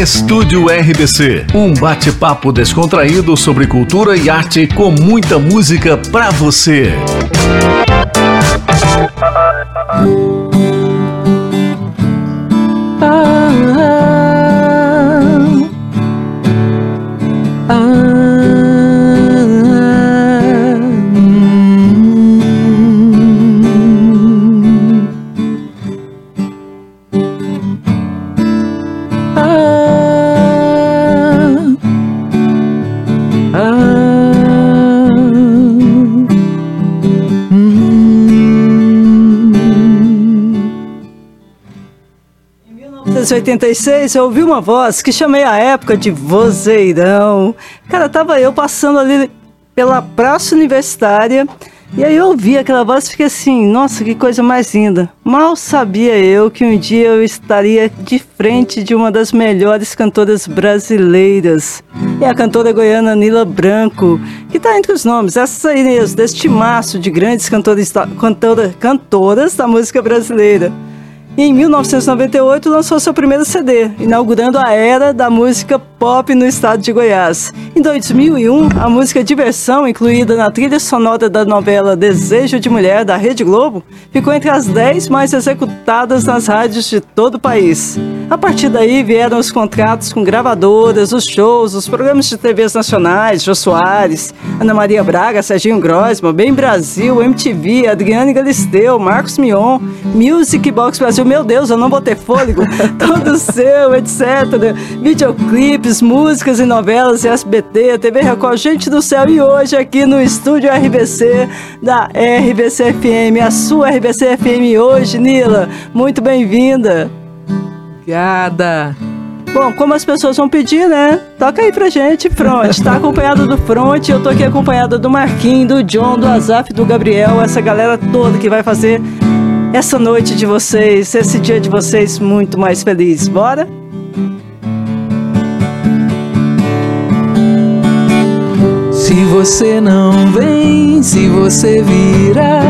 Estúdio RBC, um bate-papo descontraído sobre cultura e arte com muita música pra você. 1986, eu ouvi uma voz que chamei a época de vozeirão. Cara, tava eu passando ali pela praça universitária e aí eu ouvi aquela voz e fiquei assim, nossa, que coisa mais linda. Mal sabia eu que um dia eu estaria de frente de uma das melhores cantoras brasileiras. É a cantora goiana Nila Branco, que está entre os nomes, essas aí mesmo, deste maço de grandes cantores, cantora, cantoras da música brasileira. E em 1998 lançou seu primeiro CD, inaugurando a era da música pop no estado de Goiás. Em 2001, a música Diversão, incluída na trilha sonora da novela Desejo de Mulher da Rede Globo, ficou entre as 10 mais executadas nas rádios de todo o país. A partir daí vieram os contratos com gravadoras, os shows, os programas de TVs nacionais, Jô Soares, Ana Maria Braga, Serginho Grosma, Bem Brasil, MTV, Adriane Galisteu, Marcos Mion, Music Box Brasil, meu Deus, eu não vou ter fôlego, todo seu, etc. Videoclipes, músicas e novelas, SBT, TV Record, gente do céu, e hoje aqui no estúdio RBC da RBC FM, a sua RBC FM hoje, Nila, muito bem-vinda. Obrigada. Bom, como as pessoas vão pedir, né? Toca aí pra gente, Front. Tá acompanhado do Front, eu tô aqui acompanhada do Marquinhos, do John, do Azaf, do Gabriel, essa galera toda que vai fazer essa noite de vocês, esse dia de vocês muito mais feliz. Bora? Se você não vem, se você vira,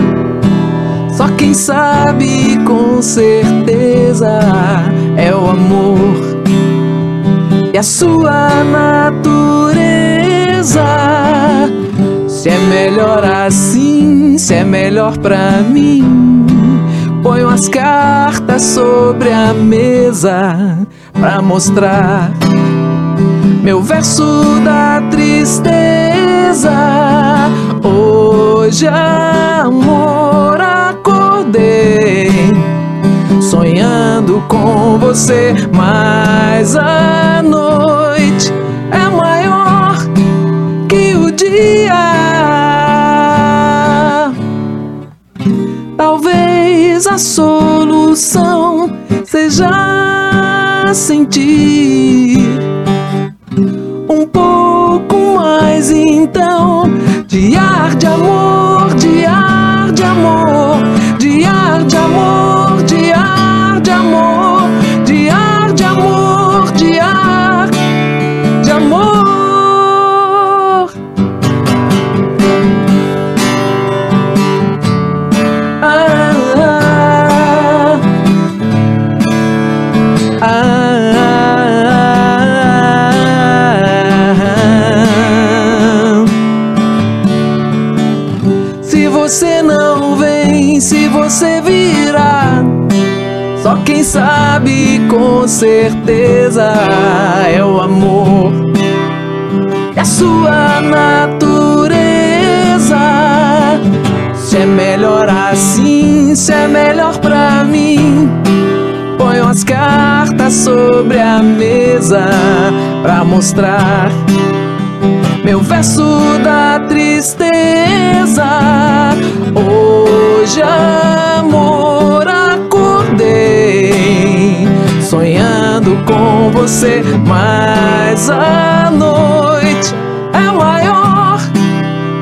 só quem sabe com certeza é o amor e a sua natureza. Se é melhor assim, se é melhor pra mim. Ponho as cartas sobre a mesa pra mostrar meu verso da tristeza. Hoje, amor, acordei sonhando com você, mas a noite é maior que o dia. Talvez a solução seja sentir um pouco mais então de ar de amor, certeza é o amor e a sua natureza. Se é melhor assim, se é melhor pra mim. Ponho as cartas sobre a mesa pra mostrar meu verso da tristeza. Hoje, amor, sonhando com você, mas a noite é maior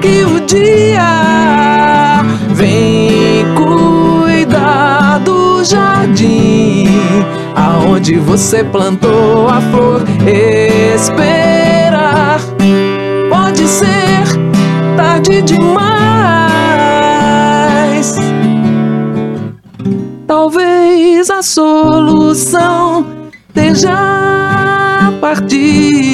que o dia. Vem cuidar do jardim aonde você plantou a flor. Esperar pode ser tarde demais. A solução esteja partir.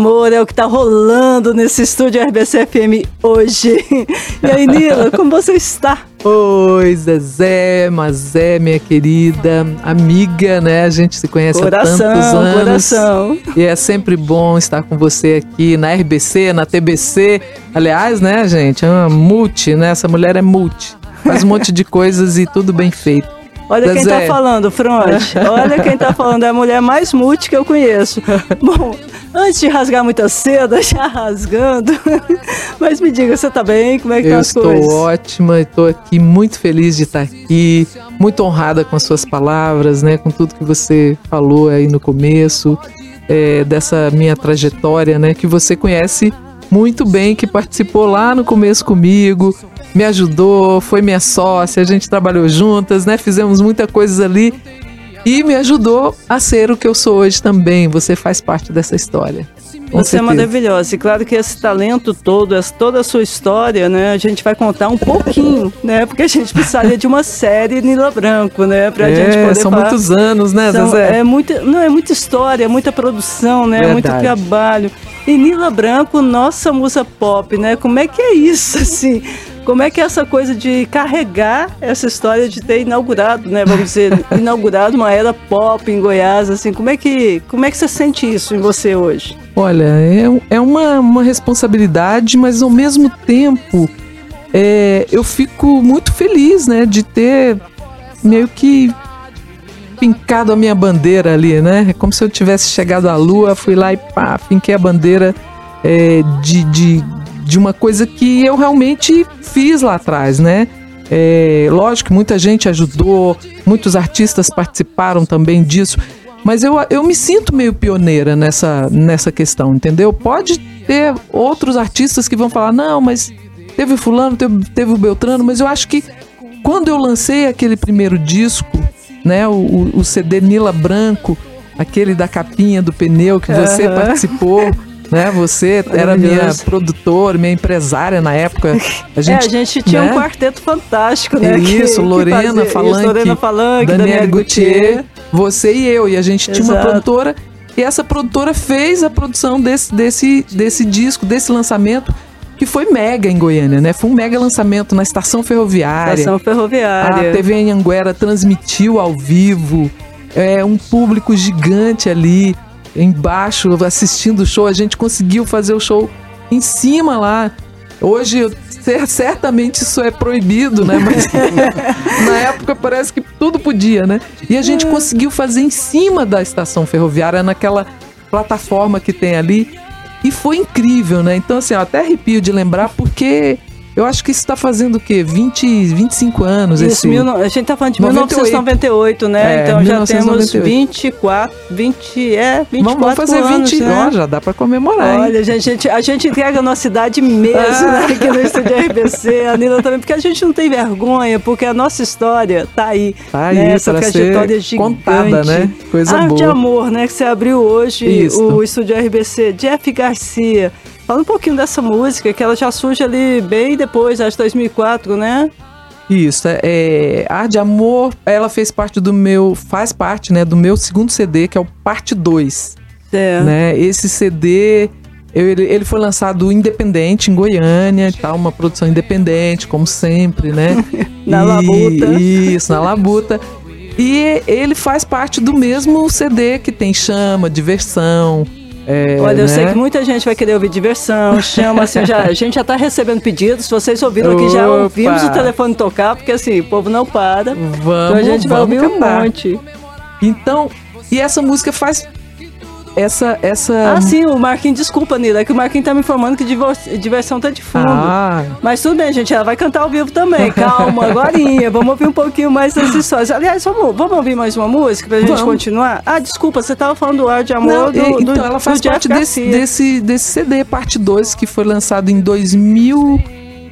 Amor é o que tá rolando nesse estúdio RBC FM hoje. E aí, Nila, como você está? Oi, Zezé, Mazé, minha querida amiga, né? A gente se conhece Coração, há tantos anos. coração. E é sempre bom estar com você aqui na RBC, na TBC. Aliás, né, gente? É uma multi, né? Essa mulher é multi. Faz um monte de coisas e tudo bem feito. Olha quem Zezé. tá falando, Fronte. Olha quem tá falando, é a mulher mais multi que eu conheço. Bom, antes de rasgar muita seda, já rasgando, mas me diga, você tá bem? Como é que Eu tá as estou coisas? ótima, estou aqui muito feliz de estar aqui, muito honrada com as suas palavras, né, com tudo que você falou aí no começo, é, dessa minha trajetória, né, que você conhece muito bem, que participou lá no começo comigo, me ajudou, foi minha sócia, a gente trabalhou juntas, né, fizemos muita coisa ali e me ajudou a ser o que eu sou hoje também. Você faz parte dessa história. Você é maravilhosa. E claro que esse talento todo, essa- toda a sua história, né? A gente vai contar um pouquinho, né? Porque a gente precisaria de uma série Nila Branco, né? Pra gente É, poder são falar. muitos anos, né, São- Zezé? é muita, não, é muita história, é muita produção, né? É muito Verdade. trabalho. E Nila Branco, nossa musa pop, né? Como é que é isso, assim? Como é que é essa coisa de carregar essa história de ter inaugurado, né? Vamos dizer, inaugurado uma era pop em Goiás, assim? Como é que, como é que você sente isso em você hoje? Olha, é, é uma, uma responsabilidade, mas ao mesmo tempo é, eu fico muito feliz, né, de ter meio que pincado a minha bandeira ali, né? É como se eu tivesse chegado à lua, fui lá e pá, finquei a bandeira é, de, de, de uma coisa que eu realmente fiz lá atrás, né? É, lógico que muita gente ajudou, muitos artistas participaram também disso, mas eu, eu me sinto meio pioneira nessa, nessa questão, entendeu? Pode ter outros artistas que vão falar, não, mas teve o fulano, teve, teve o Beltrano, mas eu acho que quando eu lancei aquele primeiro disco, né, o, o- CD Nila Branco, aquele da capinha do pneu que você Aham. participou, né? Você era minha produtora, minha empresária na época. A é, gente, a gente tinha né? um quarteto fantástico, né? Isso, Lorena fazia- Falanque, isso, Lorena Falanque, Daniela Gutierrez, você e eu. E a gente tinha uma Exato. produtora e essa produtora fez a produção desse, desse, desse disco, desse lançamento, que foi mega em Goiânia, né? Foi um mega lançamento na estação ferroviária. Estação ferroviária. A TV Anhanguera transmitiu ao vivo, é um público gigante ali embaixo assistindo o show. A gente conseguiu fazer o show em cima lá. Hoje, certamente isso é proibido, né? Mas na época parece que tudo podia, né? E a gente conseguiu fazer em cima da estação ferroviária, naquela plataforma que tem ali. E foi incrível, né? Então, assim, eu até arrepio de lembrar, porque eu acho que isso tá fazendo o quê? 20, 25 anos Isso, esse... mil a gente tá falando de 98. 1998, né? É, então já temos 1998. 24, 20, é, 24 Vamos, vamos fazer anos, 20 né? ó, já dá pra comemorar, hein? Olha, gente, a gente, a gente entrega a nossa idade mesmo, né? Aqui no estúdio RBC, a Nila também, porque a gente não tem vergonha, porque a nossa história tá aí. Tá aí, né? Essa trajetória ser gigante. contada, né? Coisa Arte boa. Amor, né? Que você abriu hoje Isso. o estúdio RBC. Jeff Garcia. Fala um pouquinho dessa música, que ela já surge ali bem depois, acho 2004, né? Isso, é, é, Ar de Amor, ela fez parte do meu, faz parte, né, do meu segundo CD, que é o Parte 2, É. né? Esse CD, ele, ele foi lançado independente em Goiânia e tal, uma produção independente, como sempre, né? Na E- Labuta. Isso, na Labuta. E ele faz parte do mesmo CD que tem chama, diversão. É, Olha, eu sei né? que muita gente vai querer ouvir diversão, chama assim, já, a gente já tá recebendo pedidos, vocês ouviram aqui, já ouvimos o telefone tocar, porque assim, o povo não para, Vamos, então a gente vai vamos ouvir um cantar. monte. Então, e essa música faz essa. essa... Ah, sim, o Marquinhos, desculpa, Nila, é que o Marquinhos tá me informando que divor- diversão tá de fundo. Ah. Mas tudo bem, gente, ela vai cantar ao vivo também. Calma, agorinha. Vamos ouvir um pouquinho mais dessas histórias. Aliás, vamos, vamos ouvir mais uma música pra gente Vamos. continuar? Ah, desculpa, você tava falando do Ar de Amor Não, do, e- do então ela faz parte desse, desse, desse CD, parte 2, que foi lançado em 2000.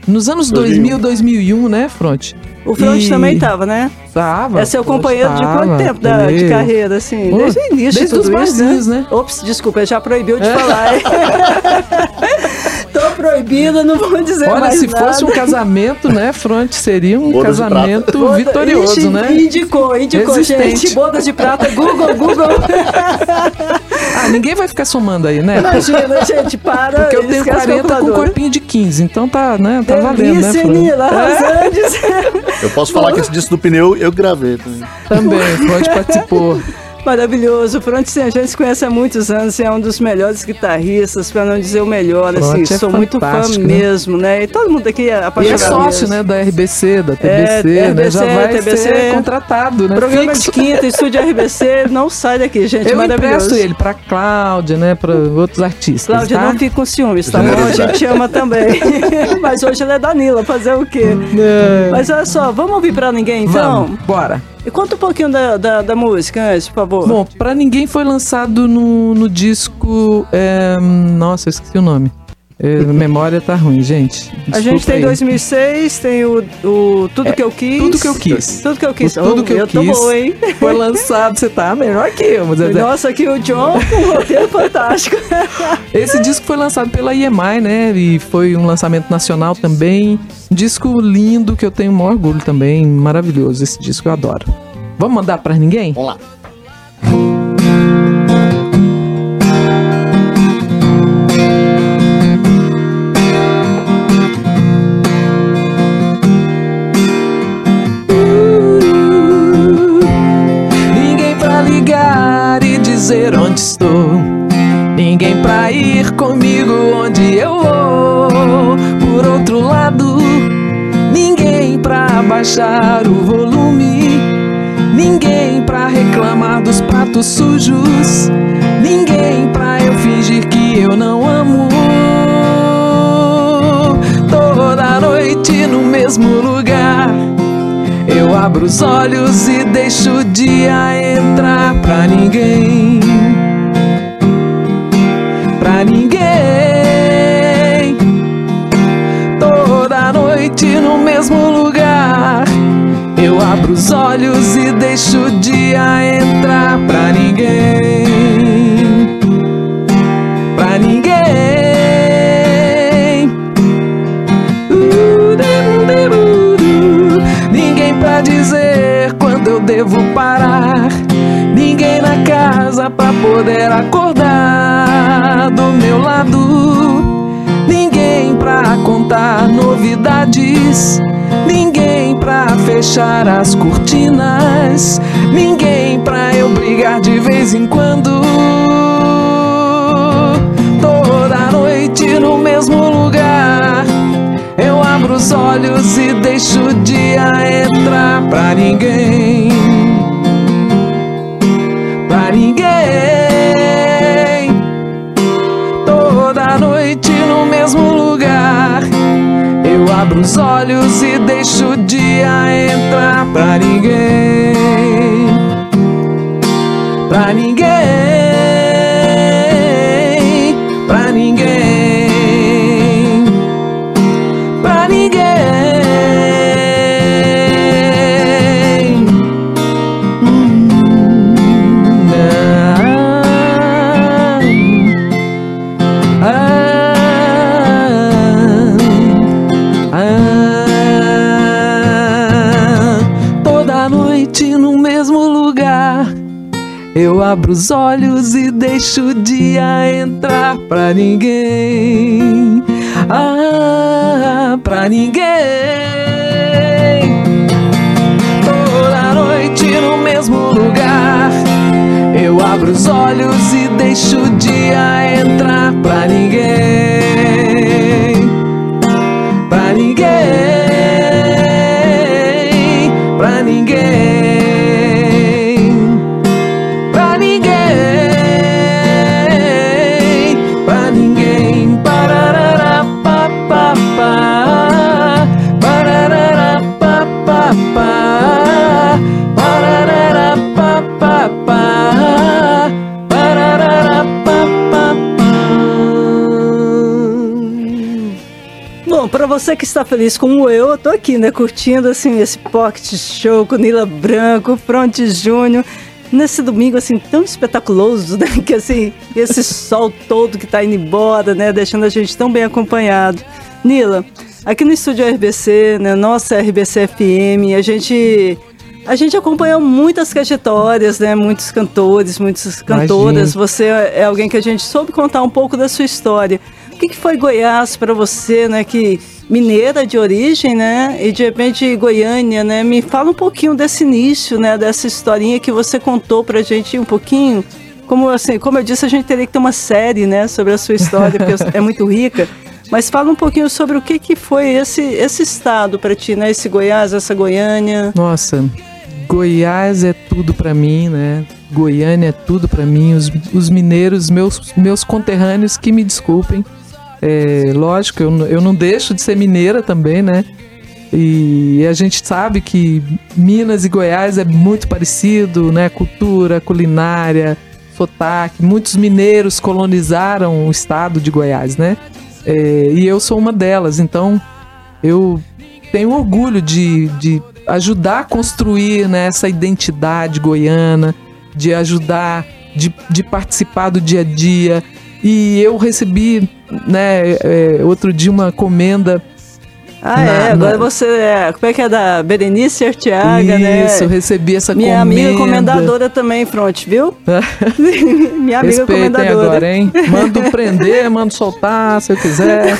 Nos anos 2000, 2001, né, Front? O Front E- também tava, né? Tava. É seu companheiro de quanto tava, tempo da, de carreira, assim? Pô, desde o início desde de tudo os isso, barzinhos, né? Ops, desculpa, já proibiu de É. falar. hein? Tô proibida, não vou dizer Olha, mais se nada. fosse um casamento, né, Front, seria um Bodas casamento vitorioso, Ixi, né? Indicou, indicou, Existente. gente. Bodas de prata, Google, Google. Ah, ninguém vai ficar somando aí, né? Imagina, gente, para. Porque eu tenho esquece o 40 com calculador. corpinho de 15, então tá, né? Tá valendo, né, É. Eu posso falar que esse disco do pneu eu gravei também. também, Front participou. Maravilhoso. O Front sim, a gente se conhece há muitos anos e é um dos melhores guitarristas, pra não dizer o melhor. Assim, é sou muito fã né? mesmo, né? E todo mundo aqui é E apaixonado. é sócio, mesmo. né, da RBC, da TBC, É, né? Já vai TBC. ser contratado, né? Programa Fixo. de quinta, estúdio RBC, não sai daqui, gente. Eu maravilhoso. empresto ele pra Cláudia, né? Pra outros artistas. Cláudia, tá? não fique com ciúmes, tá bom? A gente ama também. Mas hoje ela é Danila, fazer o quê? É. Mas olha só, vamos ouvir pra ninguém então? Vamos, bora. E conta um pouquinho da, da, da música antes, por favor. Bom, pra ninguém foi lançado no, no disco. é, nossa, eu esqueci o nome. É, memória tá ruim, gente. a gente Desculpa tem aí. 2006, tem o, o Tudo Que Eu Quis. Tudo que eu quis. Tudo que eu quis. O Tudo Oh, que eu, tô quis. boa, hein? Foi lançado, você tá melhor que eu, mas é- Nossa, aqui o John um roteiro fantástico. Esse disco foi lançado pela EMI, né? E foi um lançamento nacional também. Disco lindo que eu tenho o maior orgulho também. Maravilhoso esse disco, eu adoro. Vamos mandar pra ninguém? Vamos lá. Dizer onde estou. Ninguém pra ir comigo onde eu vou. Por outro lado, ninguém pra baixar o volume. Ninguém pra reclamar dos pratos sujos. Ninguém pra eu fingir que eu não amo. Toda noite no mesmo lugar. Abro os olhos e deixo o dia entrar pra ninguém. Pra ninguém. Toda noite no mesmo lugar. Eu abro os olhos e deixo o dia entrar pra ninguém. Poder acordar do meu lado. Ninguém pra contar novidades. Ninguém pra fechar as cortinas. Ninguém pra eu brigar de vez em quando. Toda noite no mesmo lugar. Eu abro os olhos e deixo o dia entrar pra ninguém. Abro os olhos e deixo o dia entrar pra ninguém. Abro os olhos e deixo o dia entrar pra ninguém. Ah, pra ninguém. Toda noite no mesmo lugar. Eu abro os olhos e deixo o dia entrar pra ninguém. Você que está feliz como eu, eu tô aqui, né, curtindo assim esse pocket show com Nila Branco, Fronte Júnior, nesse domingo assim tão espetaculoso, né, que assim, esse sol todo que tá indo embora, né, deixando a gente tão bem acompanhado. Nila, aqui no estúdio RBC, né, nossa RBC FM, a gente a gente acompanhou muitas trajetórias, né? Muitos cantores, muitas cantoras. Imagina. Você é alguém que a gente soube contar um pouco da sua história. O que, que foi Goiás para você, né? Que mineira de origem, né? E de repente Goiânia, né? Me fala um pouquinho desse início, né? Dessa historinha que você contou pra gente um pouquinho. Como assim, como eu disse, a gente teria que ter uma série, né, sobre a sua história, porque é muito rica. Mas fala um pouquinho sobre o que, que foi esse, esse estado para ti, né? Esse Goiás, essa Goiânia. Nossa, Goiás é tudo para mim, né? Goiânia é tudo para mim. Os, os mineiros, meus, meus conterrâneos, que me desculpem. É, lógico, eu, eu não deixo de ser mineira também, né? E a gente sabe que Minas e Goiás é muito parecido, né? Cultura, culinária, sotaque. Muitos mineiros colonizaram o estado de Goiás, né? É, e eu sou uma delas, então eu tenho orgulho de, de ajudar a construir né, essa identidade goiana, de ajudar, de, de participar do dia a dia. E eu recebi né, é, outro dia uma comenda. Ah, na, é, agora na... você é. Como é que é da Berenice Arteaga, né? Isso, recebi essa Minha comenda. Minha amiga comendadora também, Fronte, viu? Minha amiga Respeitem comendadora. agora, hein? Mando prender, mando soltar, se eu quiser.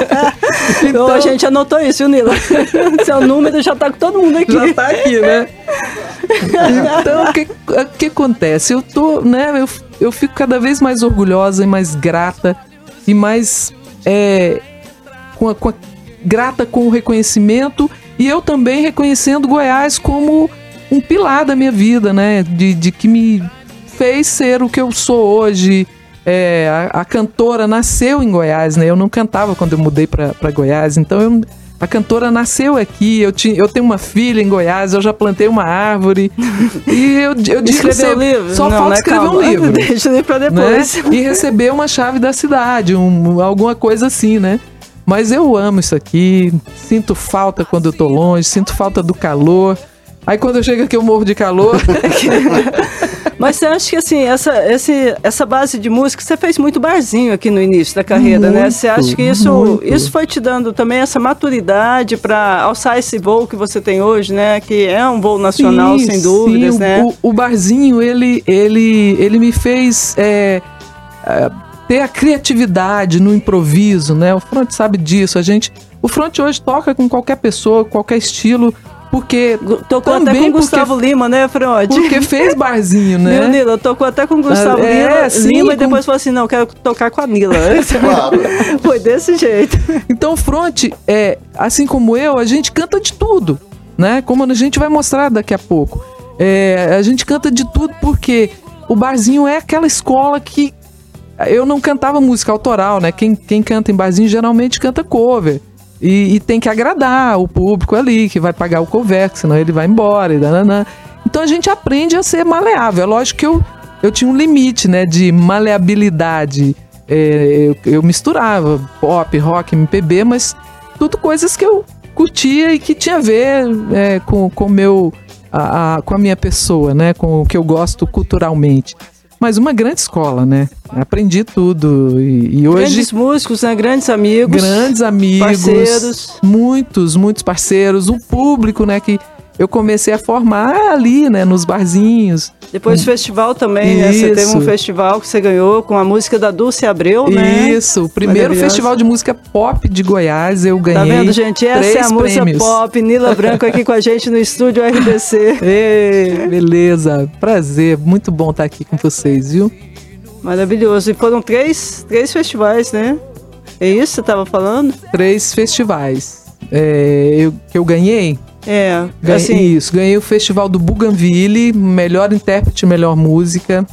então, a gente anotou isso, viu, Nila? Seu número já tá com todo mundo aqui. Já tá aqui, né? Então, o que, que acontece? Eu tô, né? Eu, eu fico cada vez mais orgulhosa e mais grata e mais é, com a, com a, grata com o reconhecimento e eu também reconhecendo Goiás como um pilar da minha vida, né? De, de que me fez ser o que eu sou hoje. É, a, a, cantora nasceu em Goiás, né? Eu não cantava quando eu mudei para Goiás, então eu, a cantora nasceu aqui, eu, tinha, eu tenho uma filha em Goiás, eu já plantei uma árvore. e eu, eu disse um livro? Só não, falta né, escrever calma. um livro. Deixa eu pra depois. Né? E receber uma chave da cidade, um, alguma coisa assim, né? Mas eu amo isso aqui, sinto falta quando eu tô longe, sinto falta do calor. Aí quando eu chego aqui eu morro de calor. Mas você acha que assim, essa, esse, essa base de música, você fez muito barzinho aqui no início da carreira, muito, né? Você acha que isso, isso foi te dando também essa maturidade para alçar esse voo que você tem hoje, né? Que é um voo nacional, sim, sem dúvidas, sim, né? O, o, barzinho, ele, ele, ele me fez. É, é, ter a criatividade no improviso, né? O Front sabe disso. A gente, o Front hoje toca com qualquer pessoa, qualquer estilo, porque tocou até com Gustavo Lima, né, Front? Porque fez barzinho, né? Meu Nila, tocou até com Gustavo é, Lima, sim, Lima e depois falou assim: não, quero tocar com a Nila. Foi desse jeito. Então, Front, é, assim como eu, a gente canta de tudo, né? Como a gente vai mostrar daqui a pouco. É, a gente canta de tudo porque o barzinho é aquela escola que eu não cantava música autoral, né? Quem, quem canta em barzinho geralmente canta cover. E, e, tem que agradar o público ali, que vai pagar o cover, senão ele vai embora. E dananã. Então a gente aprende a ser maleável. É lógico que eu, eu tinha um limite né, de maleabilidade. É, eu, eu, misturava pop, rock, MPB, mas tudo coisas que eu curtia e que tinha a ver é, com, com, meu, a, a, com a minha pessoa, né, com o que eu gosto culturalmente mas uma grande escola, né? Aprendi tudo e, e hoje grandes músicos, né? Grandes amigos, grandes amigos, parceiros, muitos, muitos parceiros, o público, né? Que eu comecei a formar ali, né, nos barzinhos. Depois um, festival também, né? Você teve um festival que você ganhou com a música da Dulce Abreu, né? Isso, o primeiro festival de música pop de Goiás, eu ganhei. Tá vendo, gente? Essa é a música pop, Nila Branco aqui com a gente no estúdio RBC. Ei, beleza, prazer, muito bom estar aqui com vocês, viu? Maravilhoso. E foram três, três festivais, né? É isso que você estava falando? Três festivais. É, eu, que eu ganhei é, ganhei, assim... Isso, ganhei o festival do Bougainville, melhor intérprete, melhor música.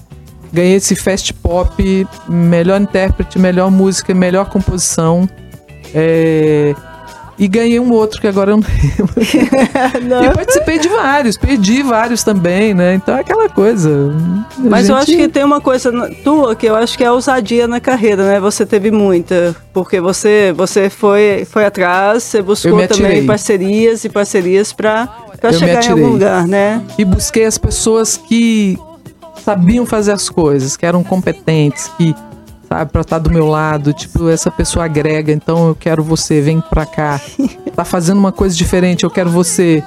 Ganhei esse Fast Pop, melhor intérprete, melhor música, melhor composição. É... e ganhei um outro que agora eu não lembro. e participei de vários, perdi vários também, né? Então é aquela coisa. Mas gente... eu acho que tem uma coisa tua que eu acho que é ousadia na carreira, né? Você teve muita, porque você você foi foi atrás, você buscou também parcerias e parcerias para para chegar em algum lugar, né? E busquei as pessoas que sabiam fazer as coisas, que eram competentes, que sabe, para estar tá do meu lado, tipo, essa pessoa agrega, então eu quero você, vem pra cá. Tá fazendo uma coisa diferente, eu quero você.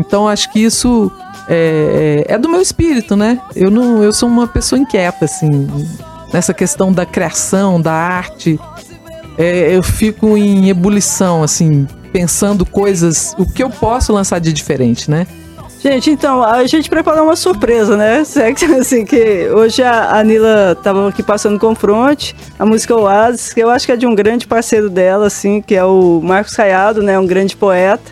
Então acho que isso é, é, é, do meu espírito, né? Eu não, eu sou uma pessoa inquieta, assim, nessa questão da criação, da arte. É, eu fico em ebulição, assim, pensando coisas, o que eu posso lançar de diferente, né? Gente, então, a gente preparou uma surpresa, né? Assim, que hoje a Anila estava aqui passando confronte, a música Oasis, que eu acho que é de um grande parceiro dela, assim, que é o Marcos Caiado, né? Um grande poeta.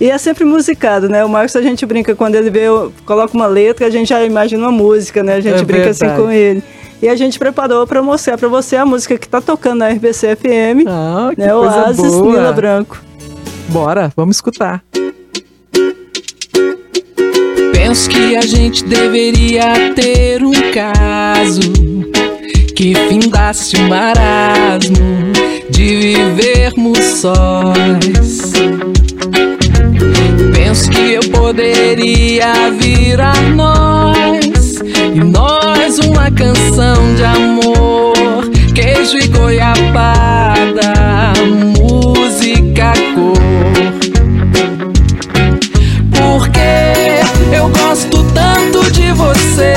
E é sempre musicado, né? O Marcos a gente brinca quando ele vê, coloca uma letra, a gente já imagina uma música, né? A gente é brinca verdade. assim com ele. E a gente preparou para mostrar para você a música que tá tocando na RBC FM, ah, né? Oasis boa. Nila Branco. Bora, vamos escutar penso que a gente deveria ter um caso que findasse o marasmo de vivermos sós. Penso que eu poderia virar nós e nós uma canção de amor, queijo e goiabada, música cor. Você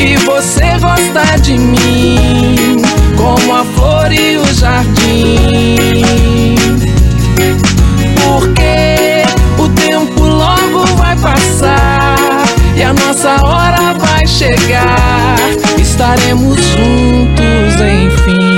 e você gosta de mim, como a flor e o jardim. Porque o tempo logo vai passar e a nossa hora vai chegar. Estaremos juntos, enfim.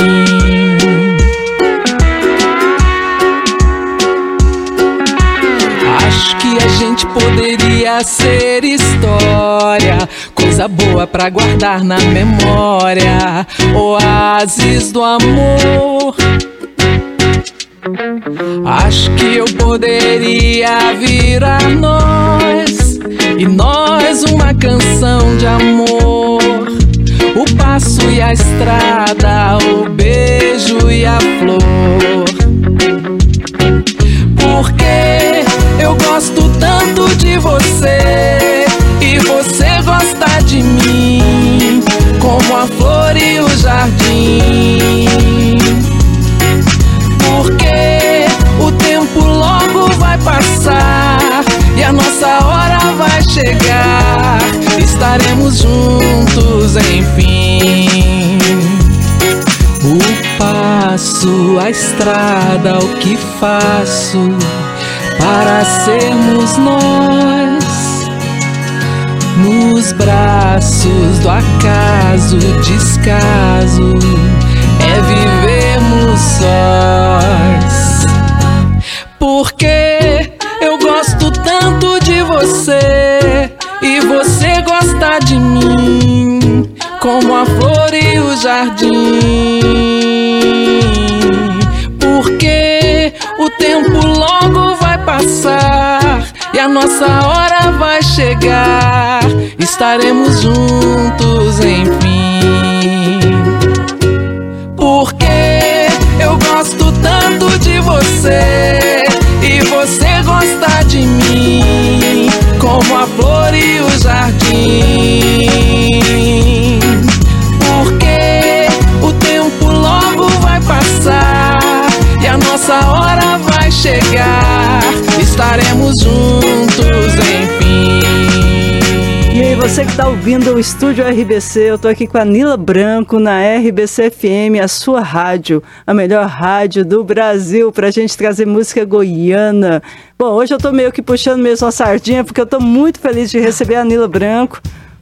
Gente poderia ser história, coisa boa pra guardar na memória. Oásis do amor. Acho que eu poderia virar nós e nós uma canção de amor. O passo e a estrada, o beijo e a flor. Tanto de você e você gosta de mim, como a flor e o jardim. Porque o tempo logo vai passar e a nossa hora vai chegar. Estaremos juntos, enfim. O passo, a estrada, o que faço para sermos nós. Nos braços do acaso, descaso, é vivermos sós. Porque eu gosto tanto de você e você gosta de mim, como a flor e o jardim. Porque o tempo passar e a nossa hora vai chegar. Estaremos juntos, enfim. Porque eu gosto tanto de você e você gosta de mim, como a flor e o jardim. Porque o tempo logo vai passar e a nossa hora vai chegar estaremos juntos, enfim. E aí, você que está ouvindo o Estúdio RBC, eu estou aqui com a Nila Branco na RBC FM, a sua rádio, a melhor rádio do Brasil, para a gente trazer música goiana. Bom, hoje eu estou meio que puxando mesmo a sardinha, porque eu estou muito feliz de receber a Nila Branco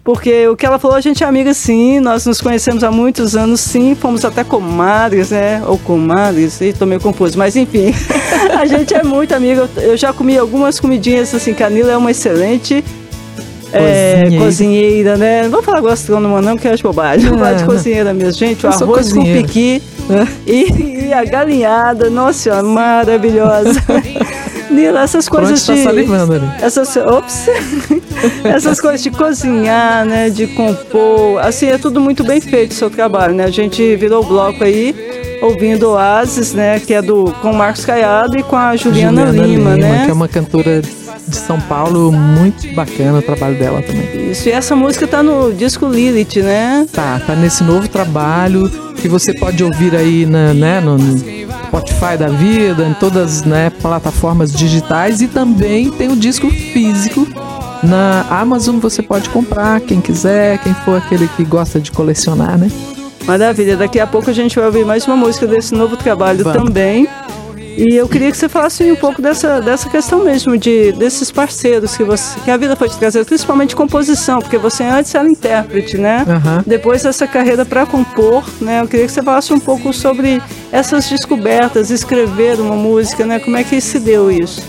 porque o que ela falou, a gente é amiga sim, nós nos conhecemos há muitos anos sim, fomos até comadres, né? Ou comadres, e tô meio confuso, mas enfim, a gente é muito amiga. Eu já comi algumas comidinhas assim, Canila é uma excelente É, Cozinheira. cozinheira, né? Não vou falar gastrônoma não, porque eu acho bobagem. Vou falar de cozinheira mesmo. Gente, o arroz com piqui e, e a galinhada, nossa senhora, maravilhosa. Nila, essas coisas Pronto, de... tá salivando ali. Essas, ops, essas coisas de cozinhar, né, de compor, assim, é tudo muito bem feito o seu trabalho, né? A gente virou o bloco aí, ouvindo Oasis, né, que é do, com o Marcos Caiado e com a Juliana, Lima, né? Que é uma cantora de São Paulo, muito bacana o trabalho dela também. Isso, e essa música tá no disco Lilith, né? Tá, tá nesse novo trabalho que você pode ouvir aí na, né, no Spotify da vida, em todas né, plataformas digitais e também tem o disco físico na Amazon você pode comprar, quem quiser, quem for aquele que gosta de colecionar, né? Maravilha, daqui a pouco a gente vai ouvir mais uma música desse novo trabalho Vamos. também. E eu queria que você falasse um pouco dessa, dessa questão mesmo, de desses parceiros que, você, que a vida foi te trazer, principalmente composição, porque você antes era intérprete, né? Aham. Depois dessa carreira para compor, né? Eu queria que você falasse um pouco sobre essas descobertas, escrever uma música, né? Como é que se deu isso?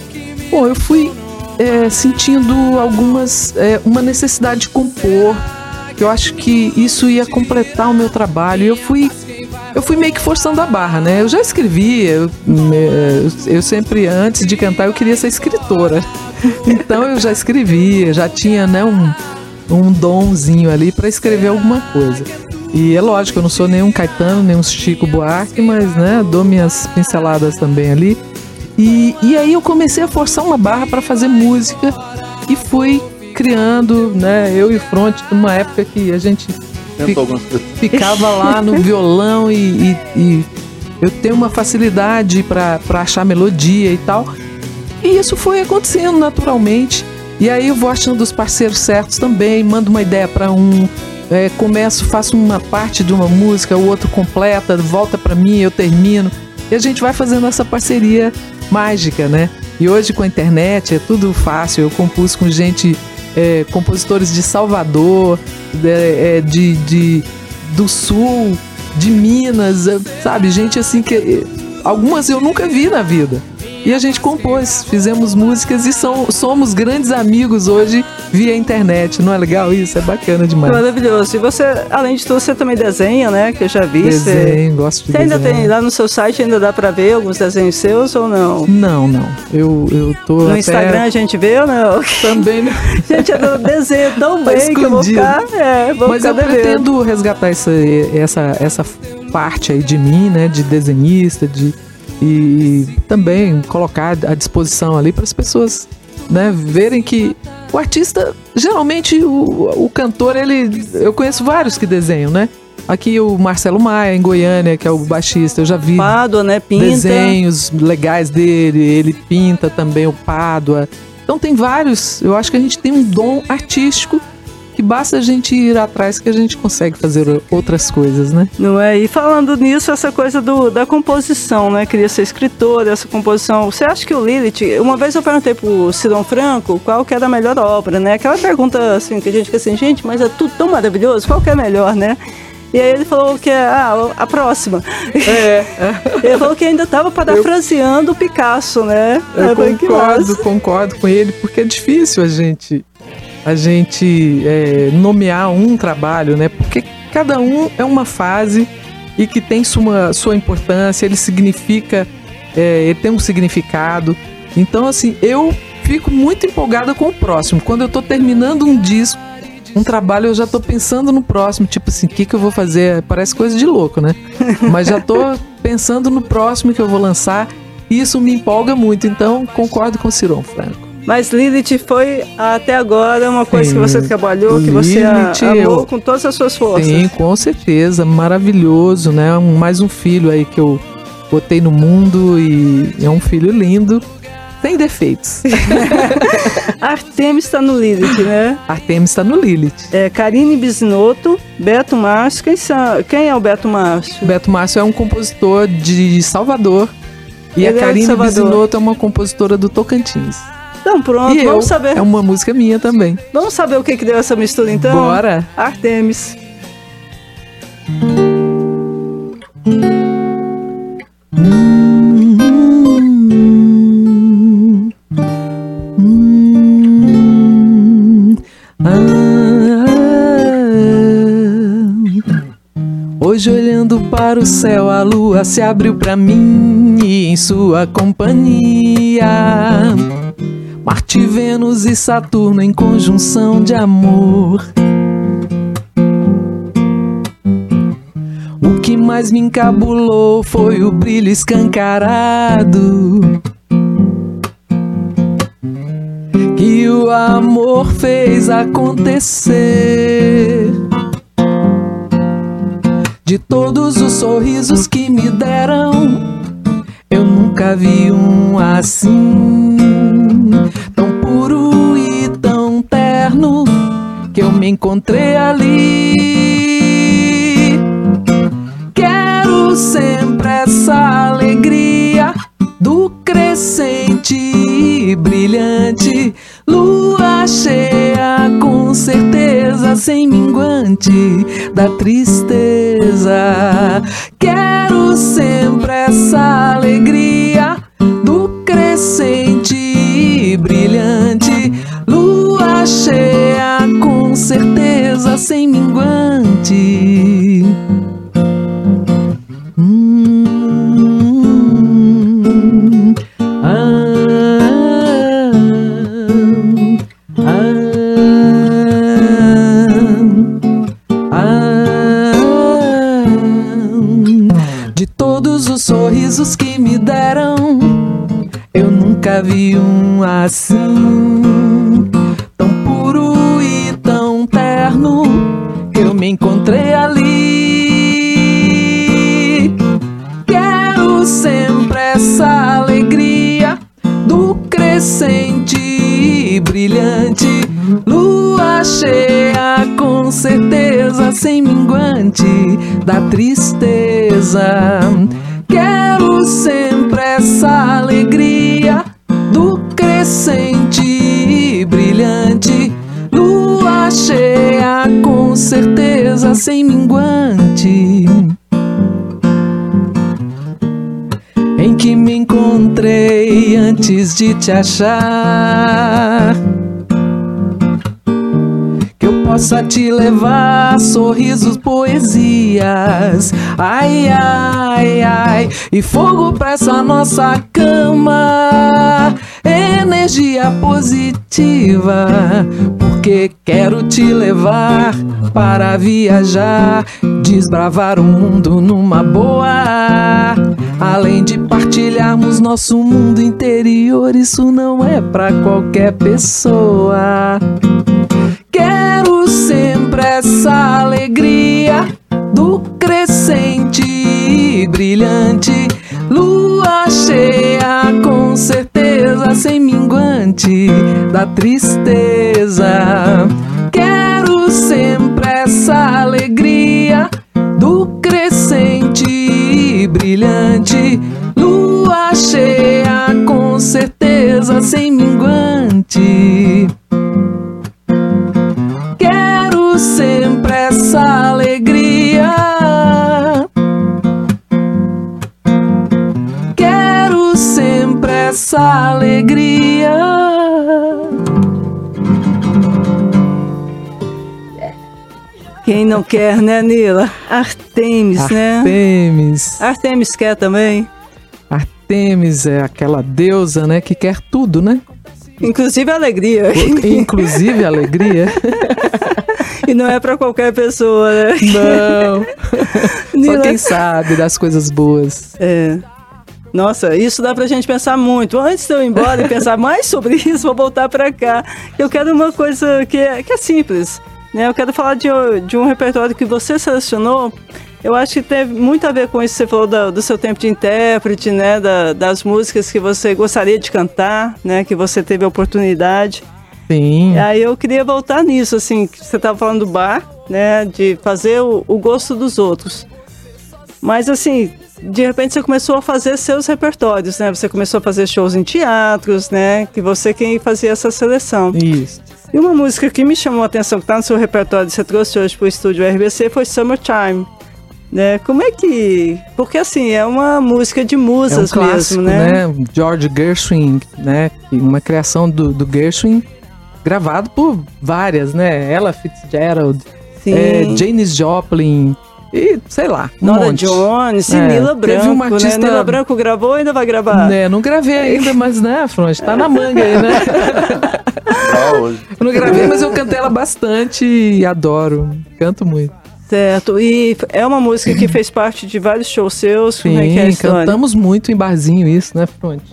Bom, eu fui é, sentindo algumas. é, uma necessidade de compor. Eu acho que isso ia completar o meu trabalho. Eu fui. Eu fui meio que forçando a barra, né? Eu já escrevia, eu, eu sempre, antes de cantar, eu queria ser escritora. Então eu já escrevia, já tinha, né, um, um donzinho ali para escrever alguma coisa. E é lógico, eu não sou nenhum Caetano, nenhum Chico Buarque, mas, né, dou minhas pinceladas também ali. E, e aí eu comecei a forçar uma barra para fazer música e fui criando, né? Eu e o Front, numa época que a gente Tentou algumas ficava lá no violão e, e- e eu tenho uma facilidade para achar melodia e tal. E isso foi acontecendo naturalmente. E aí eu vou achando os parceiros certos também, mando uma ideia para um, é, começo, faço uma parte de uma música, o outro completa, volta para mim, eu termino. E a gente vai fazendo essa parceria mágica, né? E hoje com a internet é tudo fácil. Eu compus com gente, é, compositores de Salvador, é, de, de- do Sul, de Minas, é, sabe? Gente assim que é, algumas eu nunca vi na vida. E a gente compôs, fizemos músicas e são, somos grandes amigos hoje via internet. Não é legal isso? É bacana demais. Maravilhoso. E você, além de tudo, você também desenha, né? Que eu já vi. Você, Desenho, gosto de você ainda desenhar. tem lá no seu site, ainda dá pra ver alguns desenhos seus ou não? Não, não. Eu, eu tô No até Instagram a gente vê ou não? também. né? Gente, eu desenho tão Tá bem que eu vou escondido. ficar. É, vou Mas ficar eu devendo. pretendo resgatar essa, essa, essa parte aí de mim, né? De desenhista, de e também colocar à disposição ali para as pessoas, né? Verem que o artista, geralmente o, o cantor, ele, eu conheço vários que desenham, né? Aqui o Marcelo Maia em Goiânia, que é o baixista, eu já vi Pádua, né? Pinta. desenhos legais dele, ele pinta também o Pádua. Então tem vários, eu acho que a gente tem um dom artístico que basta a gente ir atrás que a gente consegue fazer outras coisas, né? Não é? E falando nisso, essa coisa do, da composição, né? Queria ser escritor, essa composição. Você acha que o Lilith. Uma vez eu perguntei pro Sidon Franco qual que era a melhor obra, né? Aquela pergunta assim, que a gente fica assim, gente, mas é tudo tão maravilhoso, qual que é a melhor, né? E aí ele falou que é ah, a próxima. É, ele falou que ainda estava parafraseando o Picasso, né? eu falei, "Que concordo, massa." concordo com ele, porque é difícil a gente a gente é, nomear um trabalho, né? Porque cada um é uma fase e que tem sua, sua importância, ele significa, é, ele tem um significado. Então, assim, eu fico muito empolgada com o próximo. Quando eu tô terminando um disco, um trabalho, eu já tô pensando no próximo. Tipo assim, o que, que eu vou fazer? Parece coisa de louco, né? Mas já tô pensando no próximo que eu vou lançar. E isso me empolga muito. Então, concordo com o Ciron Franco. Mas Lilith foi até agora uma coisa Sim. que você trabalhou, que você Lilith, amou eu- com todas as suas forças. Sim, com certeza. Maravilhoso, né? Mais um filho aí que eu botei no mundo e é um filho lindo. Sem defeitos. Artemis está no Lilith, né? Artemis está no Lilith. É, Karine Bisnotto, Beto Márcio. Quem, são, quem é o Beto Márcio? Beto Márcio é um compositor de Salvador. E Ele é a de Karine Salvador. Bisinoto é uma compositora do Tocantins. Então pronto, e vamos eu. saber. É uma música minha também. Vamos saber o que, que deu essa mistura então? Bora! Artemis. Hoje olhando para o céu, a lua se abriu para mim e em sua companhia. Marte, Vênus e Saturno em conjunção de amor. O que mais me encabulou foi o brilho escancarado que o amor fez acontecer. De todos os sorrisos que me deram, eu nunca vi um assim, que eu me encontrei ali. Quero sempre essa alegria do crescente e brilhante, lua cheia com certeza sem minguante da tristeza. Quero sempre essa alegria do crescente certeza sem minguante. De todos os sorrisos que me deram, eu nunca vi um assim, terno. Eu me encontrei ali. Quero sempre essa alegria do crescente brilhante, lua cheia com certeza sem minguante da tristeza. Quero sempre certeza sem minguante. em que me encontrei antes de te achar. Que eu possa te levar sorrisos, poesias, ai, ai, ai, e fogo pra essa nossa cama, energia positiva, porque quero te levar para viajar, desbravar o mundo numa boa. Além de partilharmos nosso mundo interior, isso não é pra qualquer pessoa. Quero sempre essa alegria do crescente e brilhante, sem minguante da tristeza. Quero sempre essa alegria do crescente e brilhante, lua cheia com certeza sem minguante. Essa alegria. Quem não quer, né, Nila? Artemis, né? Artemis. Artemis quer também. Artemis é aquela deusa, né, que quer tudo, né? Inclusive a alegria. Inclusive a alegria. e não é pra qualquer pessoa, né? Não. Só quem sabe das coisas boas. É. Nossa, isso dá pra gente pensar muito. Antes de eu ir embora e pensar mais sobre isso, vou voltar pra cá. Eu quero uma coisa que é, que é simples. Né? Eu quero falar de, de um repertório que você selecionou. Eu acho que teve muito a ver com isso que você falou da- do seu tempo de intérprete, né? Da- das músicas que você gostaria de cantar, né? Que você teve a oportunidade. Sim. E aí eu queria voltar nisso, assim, que você estava falando do bar, né? De fazer o, o gosto dos outros. Mas assim, de repente você começou a fazer seus repertórios, né? Você começou a fazer shows em teatros, né? Que você quem fazia essa seleção. Isso. E uma música que me chamou a atenção, que está no seu repertório, que você trouxe hoje para o estúdio RBC, foi Summertime. Né? Como é que. Porque assim, é uma música de É um musas clássico, mesmo, né? né? George Gershwin, né? Uma criação do, do Gershwin gravado por várias, né? Ella Fitzgerald, é, Janis Joplin, E, sei lá, um Nora monte. Jones, É, Nila teve Branco, uma artista- né? Nila Branco gravou ou ainda vai gravar? Né, não gravei ainda, mas né, Fronte, tá na manga aí, né? Hoje. Eu não gravei, mas eu cantei ela bastante e adoro. Canto muito. Certo, e é uma música que fez parte de vários shows seus, como é que é Sim, cantamos muito em barzinho isso, né, Fronte?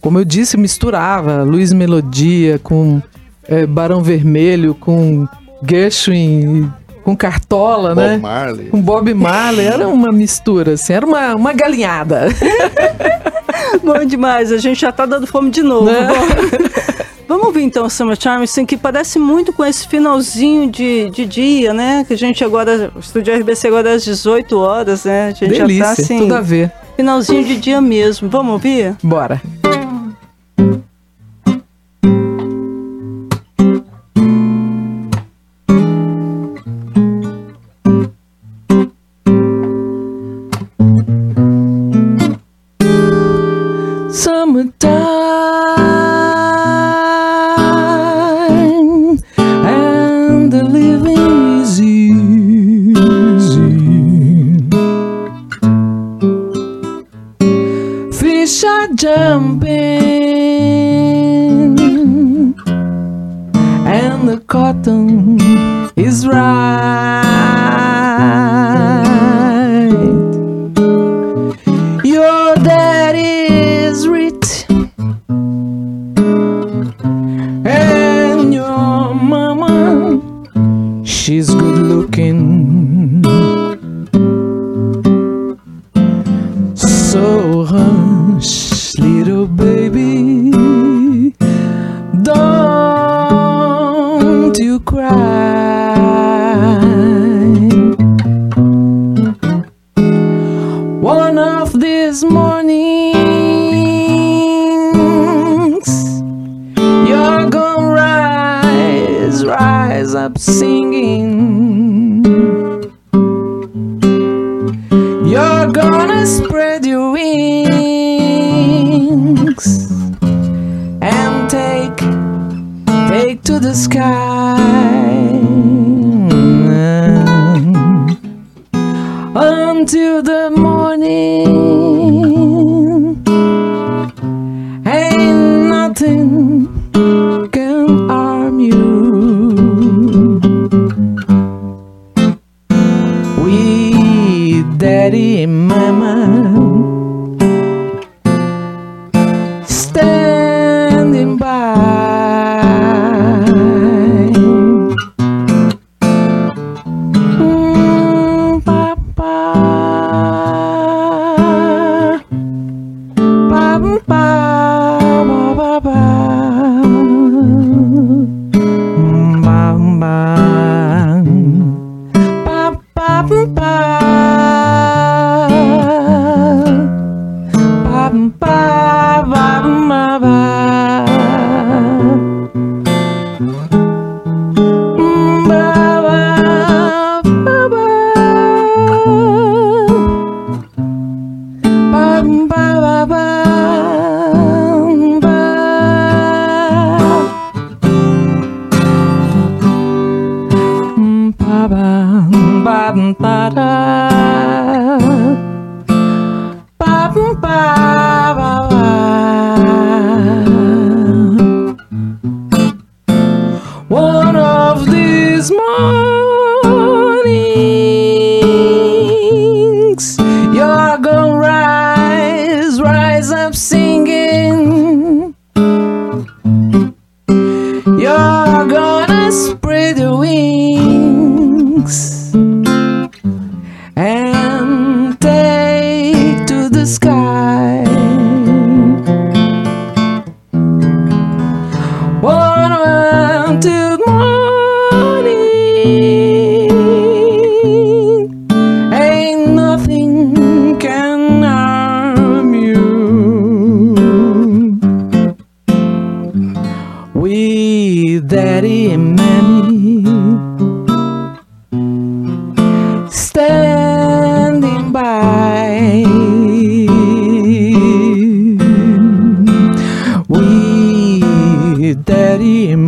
Como eu disse, misturava Luiz Melodia com eh, Barão Vermelho, com Gershwin, com Cartola, Bob né? Marley. Com Bob Marley, era uma mistura, assim, era uma, uma galinhada. Bom demais, a gente já tá dando fome de novo. Né? Vamos ouvir então Summer assim, que parece muito com esse finalzinho de, de dia, né? Que a gente agora, o estúdio RBC agora é às 18 horas, né? A gente Delícia, já tá assim, tudo a ver. finalzinho de dia mesmo. Vamos ouvir? Bora.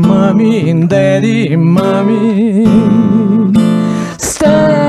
Mommy and daddy mommy standing